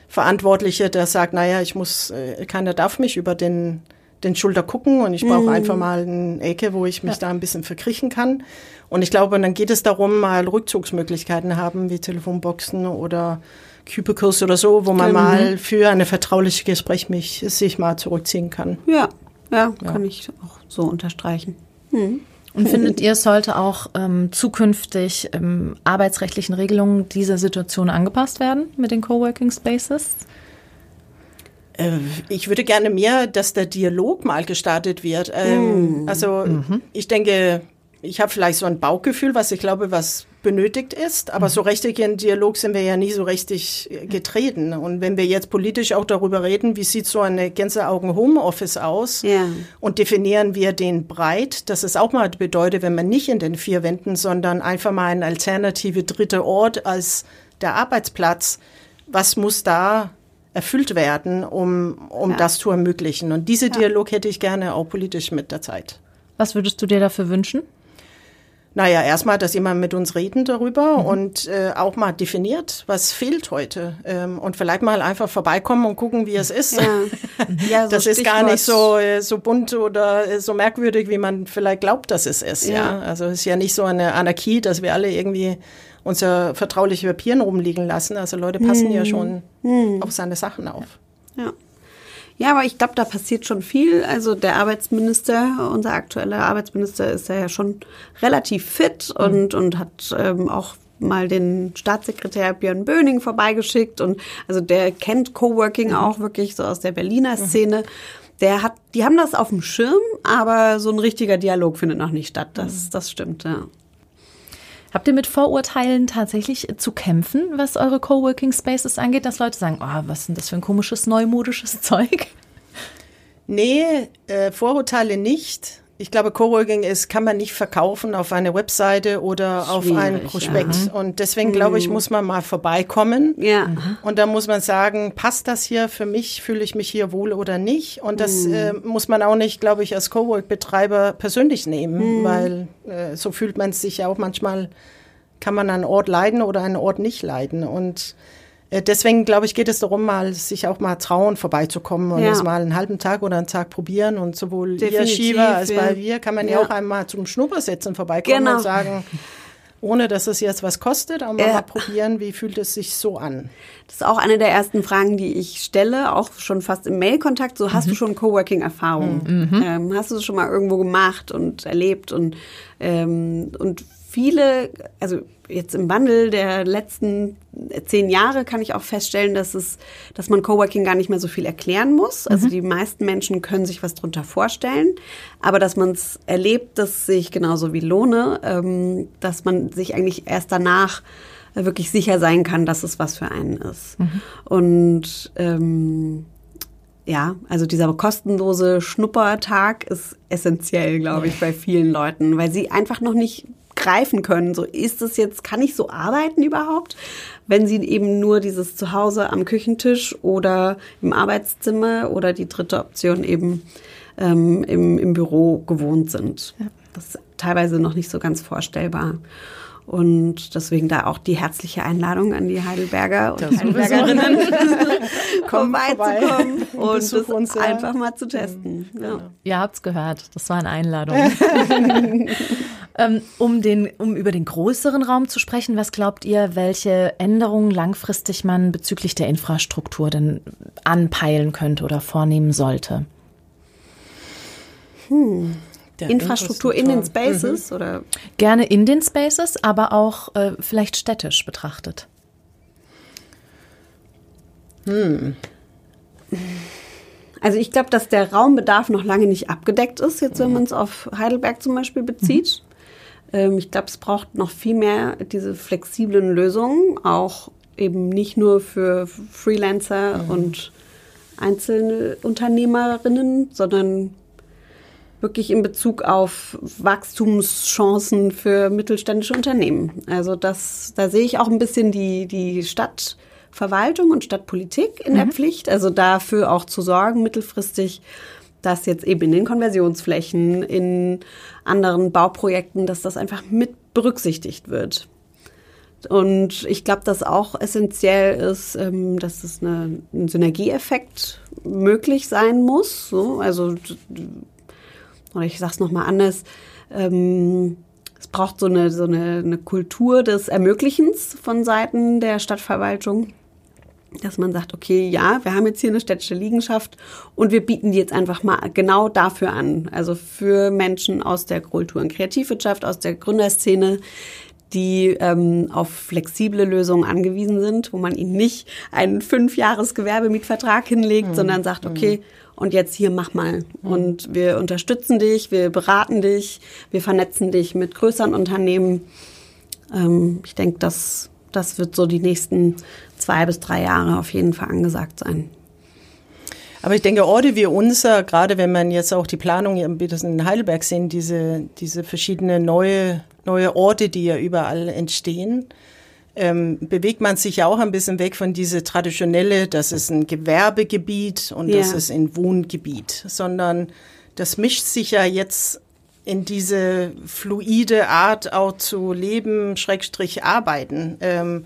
Verantwortliche, der sagt, naja, ich muss, äh, keiner darf mich über den, den Schulter gucken und ich brauche mhm. einfach mal eine Ecke, wo ich mich ja. da ein bisschen verkriechen kann. Und ich glaube, dann geht es darum, mal Rückzugsmöglichkeiten haben, wie Telefonboxen oder Cubicles oder so, wo man mhm. mal für eine vertrauliche Gespräch mich, sich mal zurückziehen kann. Ja, ja, ja. kann ich auch so unterstreichen. Mhm. Und findet ihr, es sollte auch ähm, zukünftig ähm, arbeitsrechtlichen Regelungen dieser Situation angepasst werden mit den Coworking Spaces? Äh, ich würde gerne mehr, dass der Dialog mal gestartet wird. Ähm, mhm. Also mhm. ich denke, ich habe vielleicht so ein Bauchgefühl, was ich glaube, was benötigt ist, aber mhm. so richtig in Dialog sind wir ja nie so richtig getreten. Und wenn wir jetzt politisch auch darüber reden, wie sieht so eine Gänseaugen Homeoffice aus ja. und definieren wir den breit, dass es auch mal bedeutet, wenn man nicht in den vier Wänden, sondern einfach mal ein alternative dritte Ort als der Arbeitsplatz, was muss da erfüllt werden, um, um ja. das zu ermöglichen? Und diese. Dialog hätte ich gerne auch politisch mit der Zeit. Was würdest du dir dafür wünschen? Naja, erstmal, dass jemand mit uns reden darüber mhm. und äh, auch mal definiert, was fehlt heute. Ähm, und vielleicht mal einfach vorbeikommen und gucken, wie es ist. Ja. ja so das ist gar nicht so, äh, so bunt oder äh, so merkwürdig, wie man vielleicht glaubt, dass es ist. Ja. ja. Also es ist ja nicht so eine Anarchie, dass wir alle irgendwie unser vertrauliche Papieren rumliegen lassen. Also Leute passen mhm. ja schon mhm. auf seine Sachen auf. Ja. Ja, aber ich glaube, da passiert schon viel. Also der Arbeitsminister, unser aktueller Arbeitsminister, ist ja schon relativ fit mhm. und, und hat ähm, auch mal den Staatssekretär Björn Böning vorbeigeschickt und also der kennt Coworking mhm. auch wirklich so aus der Berliner mhm. Szene. Der hat, die haben das auf dem Schirm, aber so ein richtiger Dialog findet noch nicht statt. Das, mhm. das stimmt, ja. Habt ihr mit Vorurteilen tatsächlich zu kämpfen, was eure Coworking Spaces angeht, dass Leute sagen, oh, was ist denn das für ein komisches, neumodisches Zeug? Nee, äh, Vorurteile nicht. Ich glaube, Coworking ist, kann man nicht verkaufen auf eine Webseite oder Schwierig, auf ein Prospekt. Ja. Und deswegen glaube ich, mhm. muss man mal vorbeikommen. Ja. Und dann muss man sagen, passt das hier für mich? Fühle ich mich hier wohl oder nicht? Und das mhm. äh, muss man auch nicht, glaube ich, als Cowork-Betreiber persönlich nehmen, mhm. weil äh, so fühlt man sich ja auch manchmal, kann man einen Ort leiden oder einen Ort nicht leiden. Und deswegen, glaube ich, geht es darum, mal sich auch mal trauen, vorbeizukommen und ja. es mal einen halben Tag oder einen Tag probieren. Und sowohl Definitiv, ihr Shiva als ja. bei wir kann man ja. ja auch einmal zum Schnuppersetzen vorbeikommen genau. und sagen, ohne dass es jetzt was kostet, aber äh. mal probieren, wie fühlt es sich so an. Das ist auch eine der ersten Fragen, die ich stelle, auch schon fast im Mailkontakt. So, hast mhm. du schon Coworking-Erfahrung? Mhm. Ähm, hast du es schon mal irgendwo gemacht und erlebt? Und, ähm, und viele, also jetzt im Wandel der letzten zehn Jahre kann ich auch feststellen, dass es, dass man Coworking gar nicht mehr so viel erklären muss. Also mhm. die meisten Menschen können sich was drunter vorstellen, aber dass man es erlebt, das sehe ich genauso wie Lohne, ähm, dass man sich eigentlich erst danach wirklich sicher sein kann, dass es was für einen ist. Mhm. Und ähm, ja, also dieser kostenlose Schnuppertag ist essentiell, glaube ich, bei vielen Leuten, weil sie einfach noch nicht greifen können. So ist es jetzt, kann ich so arbeiten überhaupt? Wenn sie eben nur dieses Zuhause am Küchentisch oder im Arbeitszimmer oder die dritte Option eben ähm, im, im Büro gewohnt sind. Ja. Das ist teilweise noch nicht so ganz vorstellbar. Und deswegen da auch die herzliche Einladung an die Heidelberger und das Heidelbergerinnen, vorbeizukommen und das uns, ja. einfach mal zu testen. Ja. Ja. Ihr habt's gehört, das war eine Einladung. ähm, um, den, um über den größeren Raum zu sprechen, was glaubt ihr, welche Änderungen langfristig man bezüglich der Infrastruktur denn anpeilen könnte oder vornehmen sollte? Hm. Infrastruktur in den Spaces mhm. oder? Gerne in den Spaces, aber auch äh, vielleicht städtisch betrachtet. Hm. Also ich glaube, dass der Raumbedarf noch lange nicht abgedeckt ist, jetzt wenn man es auf Heidelberg zum Beispiel bezieht. Mhm. Ähm, ich glaube, es braucht noch viel mehr diese flexiblen Lösungen, auch eben nicht nur für Freelancer mhm. und einzelne Unternehmerinnen, sondern wirklich in Bezug auf Wachstumschancen für mittelständische Unternehmen. Also das, da sehe ich auch ein bisschen die, die Stadtverwaltung und Stadtpolitik in mhm. der Pflicht. Also dafür auch zu sorgen, mittelfristig, dass jetzt eben in den Konversionsflächen, in anderen Bauprojekten, dass das einfach mit berücksichtigt wird. Und ich glaube, dass auch essentiell ist, ähm, dass es eine, ein Synergieeffekt möglich sein muss. So, also oder ich sage es nochmal anders, ähm, es braucht so eine, so eine, eine Kultur des Ermöglichens von Seiten der Stadtverwaltung, dass man sagt, okay, ja, wir haben jetzt hier eine städtische Liegenschaft und wir bieten die jetzt einfach mal genau dafür an. Also für Menschen aus der Kultur- und Kreativwirtschaft, aus der Gründerszene, die ähm, auf flexible Lösungen angewiesen sind, wo man ihnen nicht einen Fünfjahres-Gewerbemietvertrag hinlegt, mhm. sondern sagt, okay, mhm und jetzt hier mach mal. Mhm. Und wir unterstützen dich, wir beraten dich, wir vernetzen dich mit größeren Unternehmen. Ähm, ich denke, das, das wird so die nächsten zwei bis drei Jahre auf jeden Fall angesagt sein. Aber ich denke, Orte wie unser, gerade wenn man jetzt auch die Planung in Heidelberg sehen, diese, diese verschiedenen neue, neue Orte, die ja überall entstehen, ähm, bewegt man sich ja auch ein bisschen weg von diese traditionelle, das ist ein Gewerbegebiet und ja. das ist ein Wohngebiet, sondern das mischt sich ja jetzt in diese fluide Art auch zu leben, Schrägstrich arbeiten. Ähm,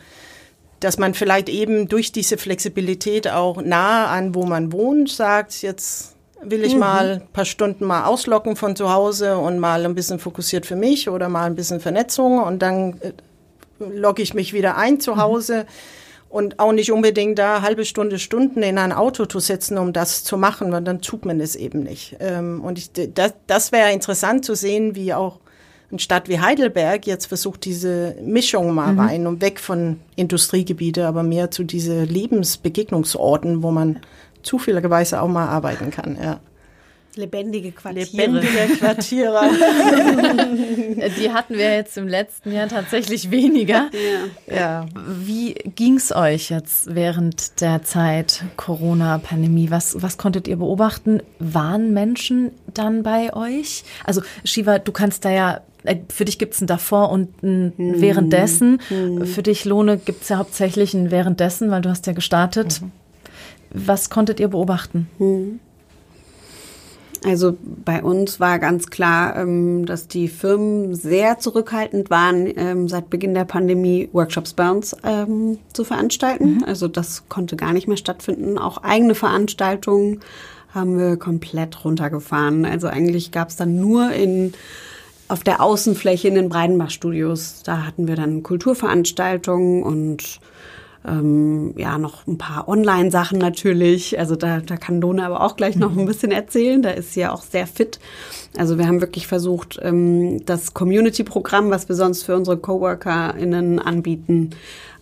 dass man vielleicht eben durch diese Flexibilität auch nah an, wo man wohnt, sagt, jetzt will ich mhm. mal ein paar Stunden mal auslocken von zu Hause und mal ein bisschen fokussiert für mich oder mal ein bisschen Vernetzung und dann äh, logge ich mich wieder ein zu Hause. Und auch nicht unbedingt da halbe Stunde, Stunden in ein Auto zu setzen, um das zu machen, weil dann tut man es eben nicht. Ähm, und ich, das, das wäre interessant zu sehen, wie auch eine Stadt wie Heidelberg jetzt versucht, diese Mischung mal mhm. rein und weg von Industriegebiete, aber mehr zu diese Lebensbegegnungsorten, wo man zufälligerweise auch mal arbeiten kann. Ja. Lebendige Quartiere. Lebendige Quartiere. Die hatten wir jetzt im letzten Jahr tatsächlich weniger. Ja. ja. Wie ging's euch jetzt während der Zeit Corona-Pandemie? Was, was konntet ihr beobachten? Waren Menschen dann bei euch? Also Shiva, du kannst da ja äh, für dich gibt es ein davor und ein hm. währenddessen. Hm. Für dich, Lohne, gibt es ja hauptsächlich ein währenddessen, weil du hast ja gestartet. Mhm. Was konntet ihr beobachten? Hm. Also bei uns war ganz klar, ähm, dass die Firmen sehr zurückhaltend waren, ähm, seit Beginn der Pandemie Workshops bei uns ähm, zu veranstalten. Mhm. Also das konnte gar nicht mehr stattfinden. Auch eigene Veranstaltungen haben wir komplett runtergefahren. Also eigentlich gab es dann nur in auf der Außenfläche in den Breidenbach-Studios. Da hatten wir dann Kulturveranstaltungen und ähm, ja, noch ein paar Online-Sachen natürlich. Also da, da kann Lone aber auch gleich noch ein bisschen erzählen. Da ist sie ja auch sehr fit. Also wir haben wirklich versucht, ähm, das Community-Programm, was wir sonst für unsere CoworkerInnen anbieten,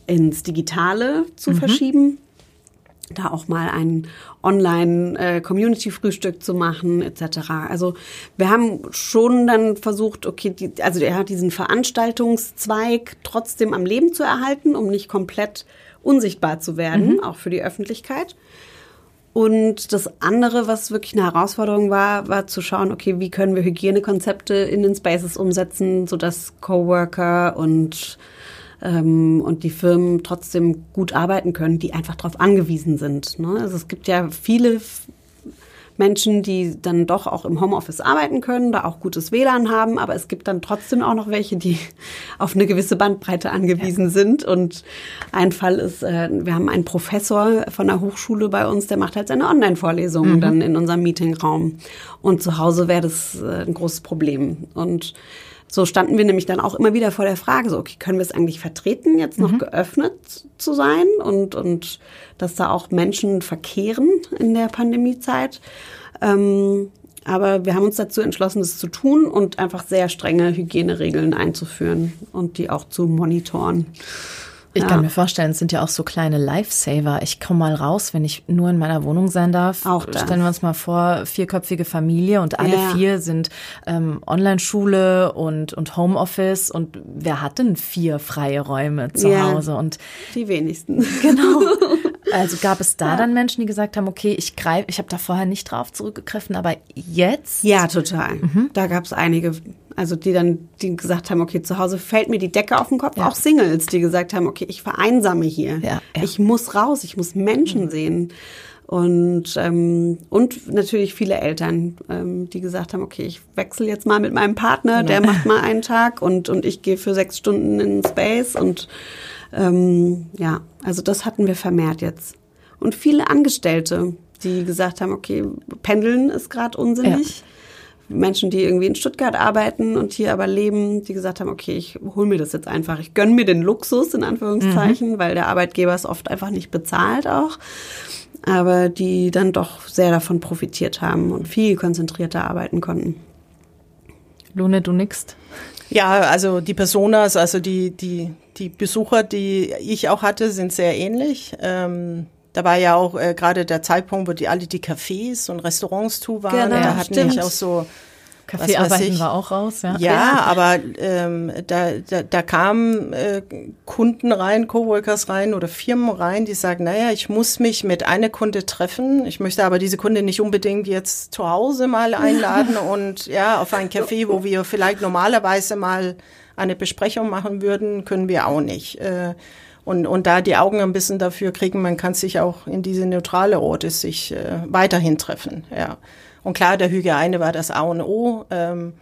ins Digitale zu mhm. verschieben da auch mal ein Online-Community-Frühstück äh, zu machen etc. Also wir haben schon dann versucht, okay, die, also er hat diesen Veranstaltungszweig trotzdem am Leben zu erhalten, um nicht komplett unsichtbar zu werden, mhm. auch für die Öffentlichkeit. Und das andere, was wirklich eine Herausforderung war, war zu schauen, okay, wie können wir Hygienekonzepte in den Spaces umsetzen, sodass Coworker und ähm, und die Firmen trotzdem gut arbeiten können, die einfach darauf angewiesen sind. Ne? Also es gibt ja viele Menschen, die dann doch auch im Homeoffice arbeiten können, da auch gutes WLAN haben, aber es gibt dann trotzdem auch noch welche, die auf eine gewisse Bandbreite angewiesen ja. sind. Und ein Fall ist, äh, wir haben einen Professor von der Hochschule bei uns, der macht halt seine Online-Vorlesungen mhm. dann in unserem Meetingraum. Und zu Hause wäre das äh, ein großes Problem. Und so standen wir nämlich dann auch immer wieder vor der Frage, so, okay, können wir es eigentlich vertreten, jetzt noch mhm. geöffnet zu sein und, und dass da auch Menschen verkehren in der Pandemiezeit. Ähm, aber wir haben uns dazu entschlossen, das zu tun und einfach sehr strenge Hygieneregeln einzuführen und die auch zu monitoren. Ich ja. kann mir vorstellen, es sind ja auch so kleine Lifesaver. Ich komme mal raus, wenn ich nur in meiner Wohnung sein darf. Auch das. Stellen wir uns mal vor, vierköpfige Familie und alle ja. vier sind ähm, Online-Schule und, und Homeoffice und wer hat denn vier freie Räume zu ja. Hause? Und die wenigsten. Genau. Also gab es da dann Menschen, die gesagt haben, okay, ich greife, ich habe da vorher nicht drauf zurückgegriffen, aber jetzt? Ja, total. Mhm. Da gab es einige also die dann, die gesagt haben, okay, zu Hause fällt mir die Decke auf den Kopf. Ja. Auch Singles, die gesagt haben, okay, ich vereinsame hier. Ja, ja. Ich muss raus, ich muss Menschen mhm. sehen. Und, ähm, und natürlich viele Eltern, ähm, die gesagt haben, okay, ich wechsle jetzt mal mit meinem Partner, genau. der macht mal einen Tag und, und ich gehe für sechs Stunden in Space. Und ähm, ja, also das hatten wir vermehrt jetzt. Und viele Angestellte, die gesagt haben, okay, Pendeln ist gerade unsinnig. Ja. Menschen, die irgendwie in Stuttgart arbeiten und hier aber leben, die gesagt haben, okay, ich hole mir das jetzt einfach. Ich gönne mir den Luxus, in Anführungszeichen, mhm. weil der Arbeitgeber es oft einfach nicht bezahlt auch. Aber die dann doch sehr davon profitiert haben und viel konzentrierter arbeiten konnten. Lune, du nickst. Ja, also die Personas, also die, die, die Besucher, die ich auch hatte, sind sehr ähnlich. Ähm, da war ja auch äh, gerade der Zeitpunkt, wo die alle die Cafés und Restaurants zu waren. Genau, da hatten nämlich auch so Kaffeearbeiten war auch raus, ja. Ja, ja. aber ähm, da, da, da kamen äh, Kunden rein, Coworkers rein oder Firmen rein, die sagen, naja, ich muss mich mit einer Kunde treffen. Ich möchte aber diese Kunde nicht unbedingt jetzt zu Hause mal einladen und ja, auf ein Café, wo wir vielleicht normalerweise mal eine Besprechung machen würden, können wir auch nicht. Äh, und, und da die Augen ein bisschen dafür kriegen, man kann sich auch in diese neutrale Orte sich äh, weiterhin treffen. Ja. Und klar, der Hygiene war das A und O. Ähm,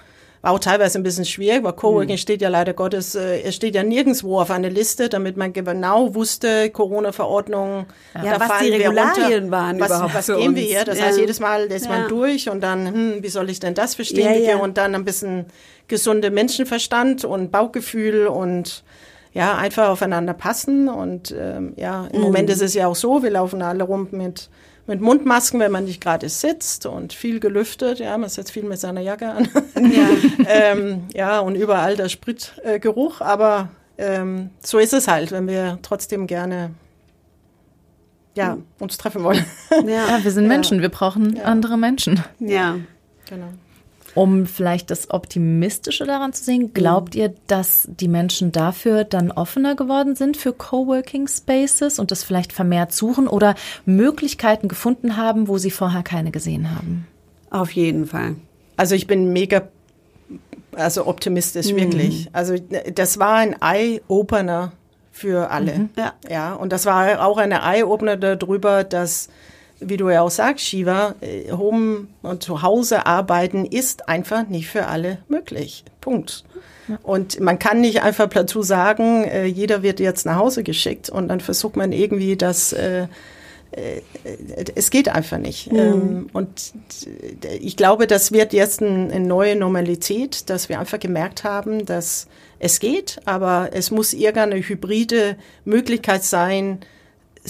war auch teilweise ein bisschen schwierig, weil Coworking mhm. steht ja leider Gottes, äh, es steht ja nirgendwo auf einer Liste, damit man genau wusste, Corona-Verordnung, ja, da was die Regularien waren was, überhaupt Was gehen wir hier? Das ja. heißt, jedes Mal ist ja. man durch und dann, hm, wie soll ich denn das verstehen? Ja, und dann ein bisschen gesunde Menschenverstand und Bauchgefühl und ja, einfach aufeinander passen. Und ähm, ja, im mhm. Moment ist es ja auch so, wir laufen alle rum mit, mit Mundmasken, wenn man nicht gerade sitzt und viel gelüftet. Ja, man setzt viel mit seiner Jacke an. Ja, ähm, ja und überall der Spritgeruch. Äh, aber ähm, so ist es halt, wenn wir trotzdem gerne ja, mhm. uns treffen wollen. Ja, ja wir sind Menschen, wir brauchen ja. andere Menschen. Ja, genau. Um vielleicht das Optimistische daran zu sehen, glaubt ihr, dass die Menschen dafür dann offener geworden sind für Coworking Spaces und das vielleicht vermehrt suchen oder Möglichkeiten gefunden haben, wo sie vorher keine gesehen haben? Auf jeden Fall. Also ich bin mega also optimistisch, mhm. wirklich. Also das war ein Eye-Opener für alle. Mhm. Ja. ja. Und das war auch eine Eye-Opener darüber, dass wie du ja auch sagst, Shiva, äh, Home und zu Hause arbeiten ist einfach nicht für alle möglich. Punkt. Und man kann nicht einfach dazu sagen, äh, jeder wird jetzt nach Hause geschickt und dann versucht man irgendwie das, äh, es geht einfach nicht. Mhm. Ähm, und ich glaube, das wird jetzt eine neue Normalität, dass wir einfach gemerkt haben, dass es geht, aber es muss irgendeine hybride Möglichkeit sein,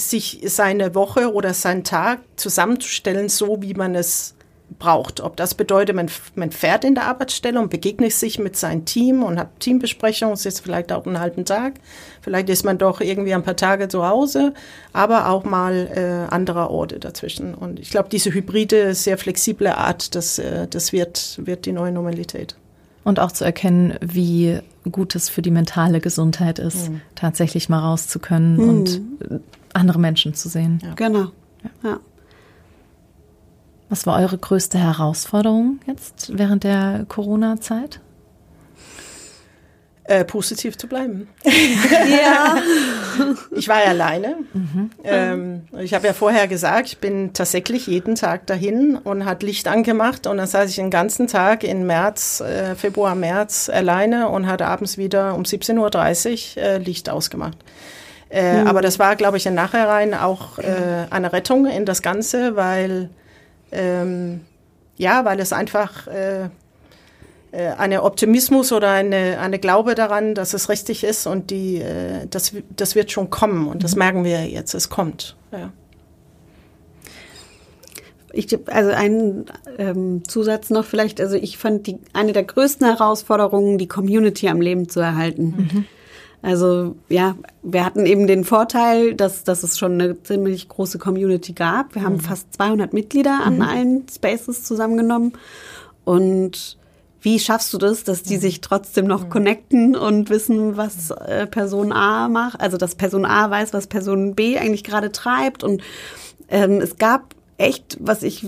sich seine Woche oder seinen Tag zusammenzustellen, so wie man es braucht. Ob das bedeutet, man, man fährt in der Arbeitsstelle und begegnet sich mit seinem Team und hat Teambesprechungen, sitzt vielleicht auch einen halben Tag. Vielleicht ist man doch irgendwie ein paar Tage zu Hause, aber auch mal äh, andere Orte dazwischen. Und ich glaube, diese hybride, sehr flexible Art, das, äh, das wird, wird die neue Normalität. Und auch zu erkennen, wie gut es für die mentale Gesundheit ist, mhm. tatsächlich mal raus zu können mhm. und andere Menschen zu sehen. Ja. Genau. Ja. Was war eure größte Herausforderung jetzt während der Corona-Zeit? Äh, positiv zu bleiben. ja. Ich war ja alleine. Mhm. Ähm, ich habe ja vorher gesagt, ich bin tatsächlich jeden Tag dahin und hat Licht angemacht und dann saß ich den ganzen Tag in März, äh, Februar, März alleine und hat abends wieder um 17.30 Uhr äh, Licht ausgemacht. Äh, mhm. Aber das war, glaube ich, in Nachhinein auch äh, eine Rettung in das Ganze, weil ähm, ja, weil es einfach äh, äh, eine Optimismus oder eine, eine Glaube daran, dass es richtig ist und die, äh, das, das wird schon kommen und das mhm. merken wir jetzt, es kommt. Ja. Ich, also einen ähm, Zusatz noch vielleicht, also ich fand die, eine der größten Herausforderungen, die Community am Leben zu erhalten. Mhm. Also ja, wir hatten eben den Vorteil, dass, dass es schon eine ziemlich große Community gab. Wir haben mhm. fast 200 Mitglieder an mhm. allen Spaces zusammengenommen und wie schaffst du das, dass die sich trotzdem noch connecten und wissen, was äh, Person A macht? Also, dass Person A weiß, was Person B eigentlich gerade treibt. Und ähm, es gab echt, was ich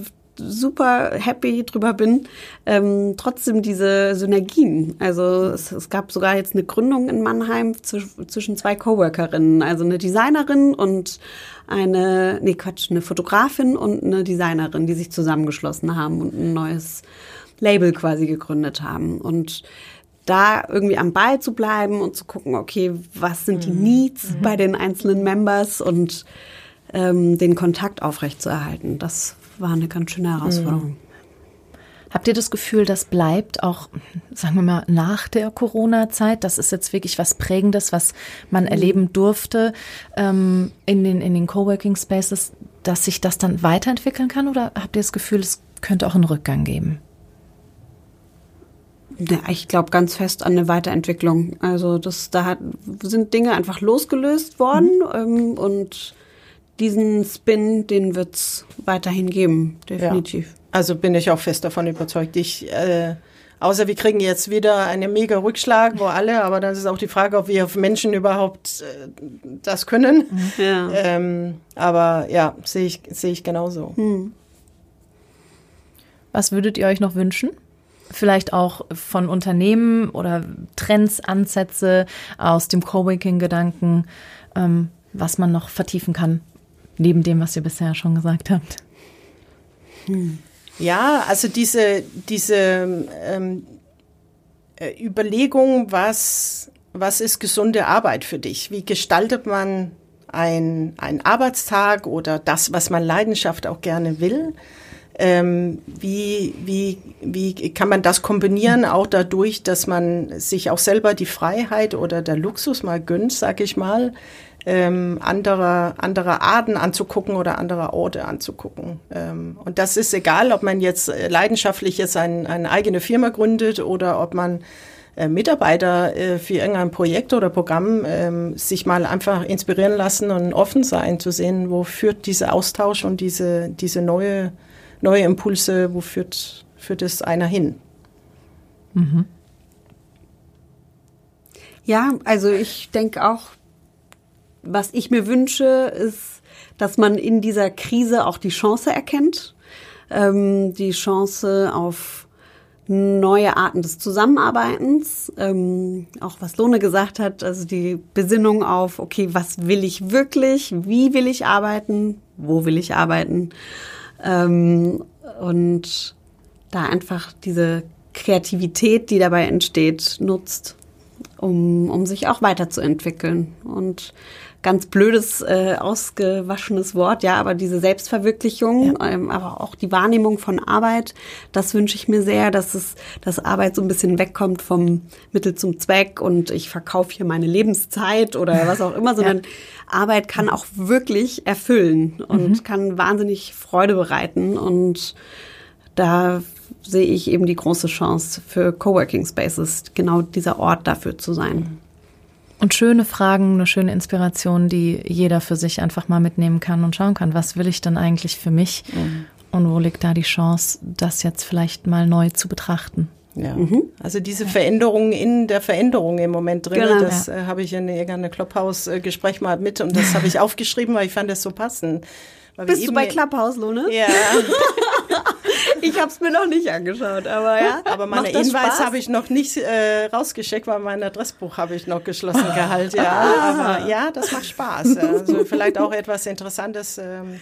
super happy drüber bin, ähm, trotzdem diese Synergien. Also es, es, gab sogar jetzt eine Gründung in Mannheim zwischen zwei Coworkerinnen, also eine Designerin und eine, nee Quatsch, eine Fotografin und eine Designerin, die sich zusammengeschlossen haben und ein neues Label quasi gegründet haben. Und da irgendwie am Ball zu bleiben und zu gucken, okay, was sind die mhm. Needs mhm. bei den einzelnen Members und ähm, den Kontakt aufrechtzuerhalten. Das war eine ganz schöne Herausforderung. Mhm. Habt ihr das Gefühl, das bleibt auch, sagen wir mal, nach der Corona-Zeit? Das ist jetzt wirklich was Prägendes, was man mhm. erleben durfte ähm, in den, in den Coworking Spaces, dass sich das dann weiterentwickeln kann? Oder habt ihr das Gefühl, es könnte auch einen Rückgang geben? Ja, ich glaube ganz fest an eine Weiterentwicklung. Also das, da hat, sind Dinge einfach losgelöst worden mhm. ähm, und diesen Spin, den wird es weiterhin geben, definitiv. Ja. Also bin ich auch fest davon überzeugt. Ich, äh, außer wir kriegen jetzt wieder einen mega Rückschlag, wo alle, aber dann ist auch die Frage, ob wir Menschen überhaupt äh, das können. Ja. Ähm, aber ja, sehe ich, sehe ich genauso. Hm. Was würdet ihr euch noch wünschen? vielleicht auch von Unternehmen oder Trends, Ansätze aus dem Coworking-Gedanken, ähm, was man noch vertiefen kann, neben dem, was ihr bisher schon gesagt habt? Hm. Ja, also diese, diese ähm, äh, Überlegung, was, was ist gesunde Arbeit für dich? Wie gestaltet man ein, einen Arbeitstag oder das, was man Leidenschaft auch gerne will? Ähm, wie, wie, wie kann man das kombinieren, auch dadurch, dass man sich auch selber die Freiheit oder der Luxus mal gönnt, sag ich mal, ähm, andere, andere Arten anzugucken oder andere Orte anzugucken. Ähm, und das ist egal, ob man jetzt äh, leidenschaftlich jetzt ein, eine eigene Firma gründet oder ob man äh, Mitarbeiter äh, für irgendein Projekt oder Programm ähm, sich mal einfach inspirieren lassen und offen sein zu sehen, wo führt dieser Austausch und diese, diese neue neue Impulse, wo führt, führt es einer hin? Mhm. Ja, also ich denke auch, was ich mir wünsche, ist, dass man in dieser Krise auch die Chance erkennt, ähm, die Chance auf neue Arten des Zusammenarbeitens, ähm, auch was Lohne gesagt hat, also die Besinnung auf, okay, was will ich wirklich, wie will ich arbeiten, wo will ich arbeiten? Ähm, und da einfach diese Kreativität, die dabei entsteht, nutzt, um, um sich auch weiterzuentwickeln. Und ganz blödes, äh, ausgewaschenes Wort, ja, aber diese Selbstverwirklichung, ja. ähm, aber auch die Wahrnehmung von Arbeit, das wünsche ich mir sehr, dass es, dass Arbeit so ein bisschen wegkommt vom Mittel zum Zweck und ich verkaufe hier meine Lebenszeit oder was auch immer, sondern ja. Arbeit kann auch wirklich erfüllen und mhm. kann wahnsinnig Freude bereiten und da sehe ich eben die große Chance für Coworking Spaces, genau dieser Ort dafür zu sein. Und schöne Fragen, eine schöne Inspiration, die jeder für sich einfach mal mitnehmen kann und schauen kann, was will ich denn eigentlich für mich mhm. und wo liegt da die Chance, das jetzt vielleicht mal neu zu betrachten. Ja. Mhm. Also diese Veränderung in der Veränderung im Moment drin, genau, das ja. äh, habe ich in irgendeinem Clubhouse-Gespräch mal mit und das habe ich aufgeschrieben, weil ich fand das so passend. Bist du bei Clubhouse, Lone? Ja. ich habe es mir noch nicht angeschaut, aber ja. Aber meine Invites habe ich noch nicht äh, rausgeschickt, weil mein Adressbuch habe ich noch geschlossen gehalten. Ja, ah. aber ja, das macht Spaß. Also vielleicht auch etwas Interessantes. Ähm,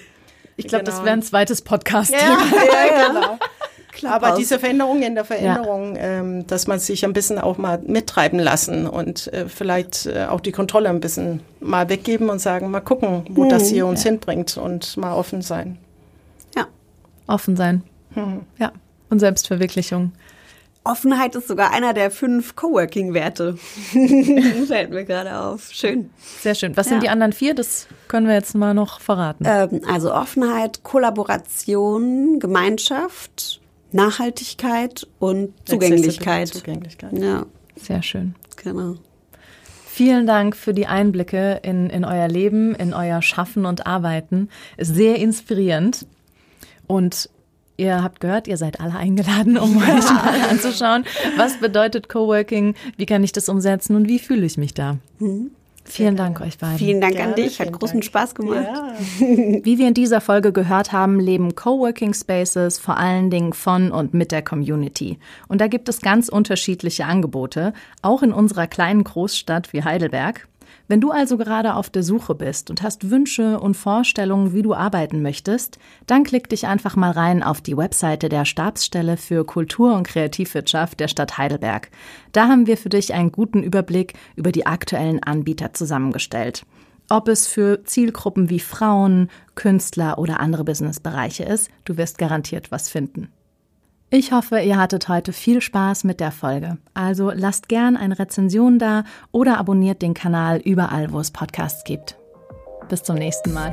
ich glaube, genau. das wäre ein zweites Podcast. Ja, ja, genau. Aber diese Veränderung in der Veränderung, ja. ähm, dass man sich ein bisschen auch mal mittreiben lassen und äh, vielleicht äh, auch die Kontrolle ein bisschen mal weggeben und sagen, mal gucken, wo hm. das hier uns ja. hinbringt und mal offen sein. Ja. Offen sein. Hm. Ja. Und Selbstverwirklichung. Offenheit ist sogar einer der fünf Coworking-Werte. Fällt mir gerade auf. Schön. Sehr schön. Was ja. sind die anderen vier? Das können wir jetzt mal noch verraten. Ähm, also Offenheit, Kollaboration, Gemeinschaft, Nachhaltigkeit und Zugänglichkeit. Zugänglichkeit. Ja. Sehr schön. Genau. Vielen Dank für die Einblicke in, in euer Leben, in euer Schaffen und Arbeiten. Ist sehr inspirierend. Und Ihr habt gehört, ihr seid alle eingeladen, um euch mal anzuschauen. Was bedeutet Coworking? Wie kann ich das umsetzen und wie fühle ich mich da? Mhm. Vielen Dank euch beiden. Vielen Dank Gerne, an dich, hat großen Dank. Spaß gemacht. Ja. Wie wir in dieser Folge gehört haben, leben Coworking Spaces vor allen Dingen von und mit der Community. Und da gibt es ganz unterschiedliche Angebote, auch in unserer kleinen Großstadt wie Heidelberg. Wenn du also gerade auf der Suche bist und hast Wünsche und Vorstellungen, wie du arbeiten möchtest, dann klick dich einfach mal rein auf die Webseite der Stabsstelle für Kultur- und Kreativwirtschaft der Stadt Heidelberg. Da haben wir für dich einen guten Überblick über die aktuellen Anbieter zusammengestellt. Ob es für Zielgruppen wie Frauen, Künstler oder andere Businessbereiche ist, du wirst garantiert was finden. Ich hoffe, ihr hattet heute viel Spaß mit der Folge. Also lasst gern eine Rezension da oder abonniert den Kanal überall, wo es Podcasts gibt. Bis zum nächsten Mal.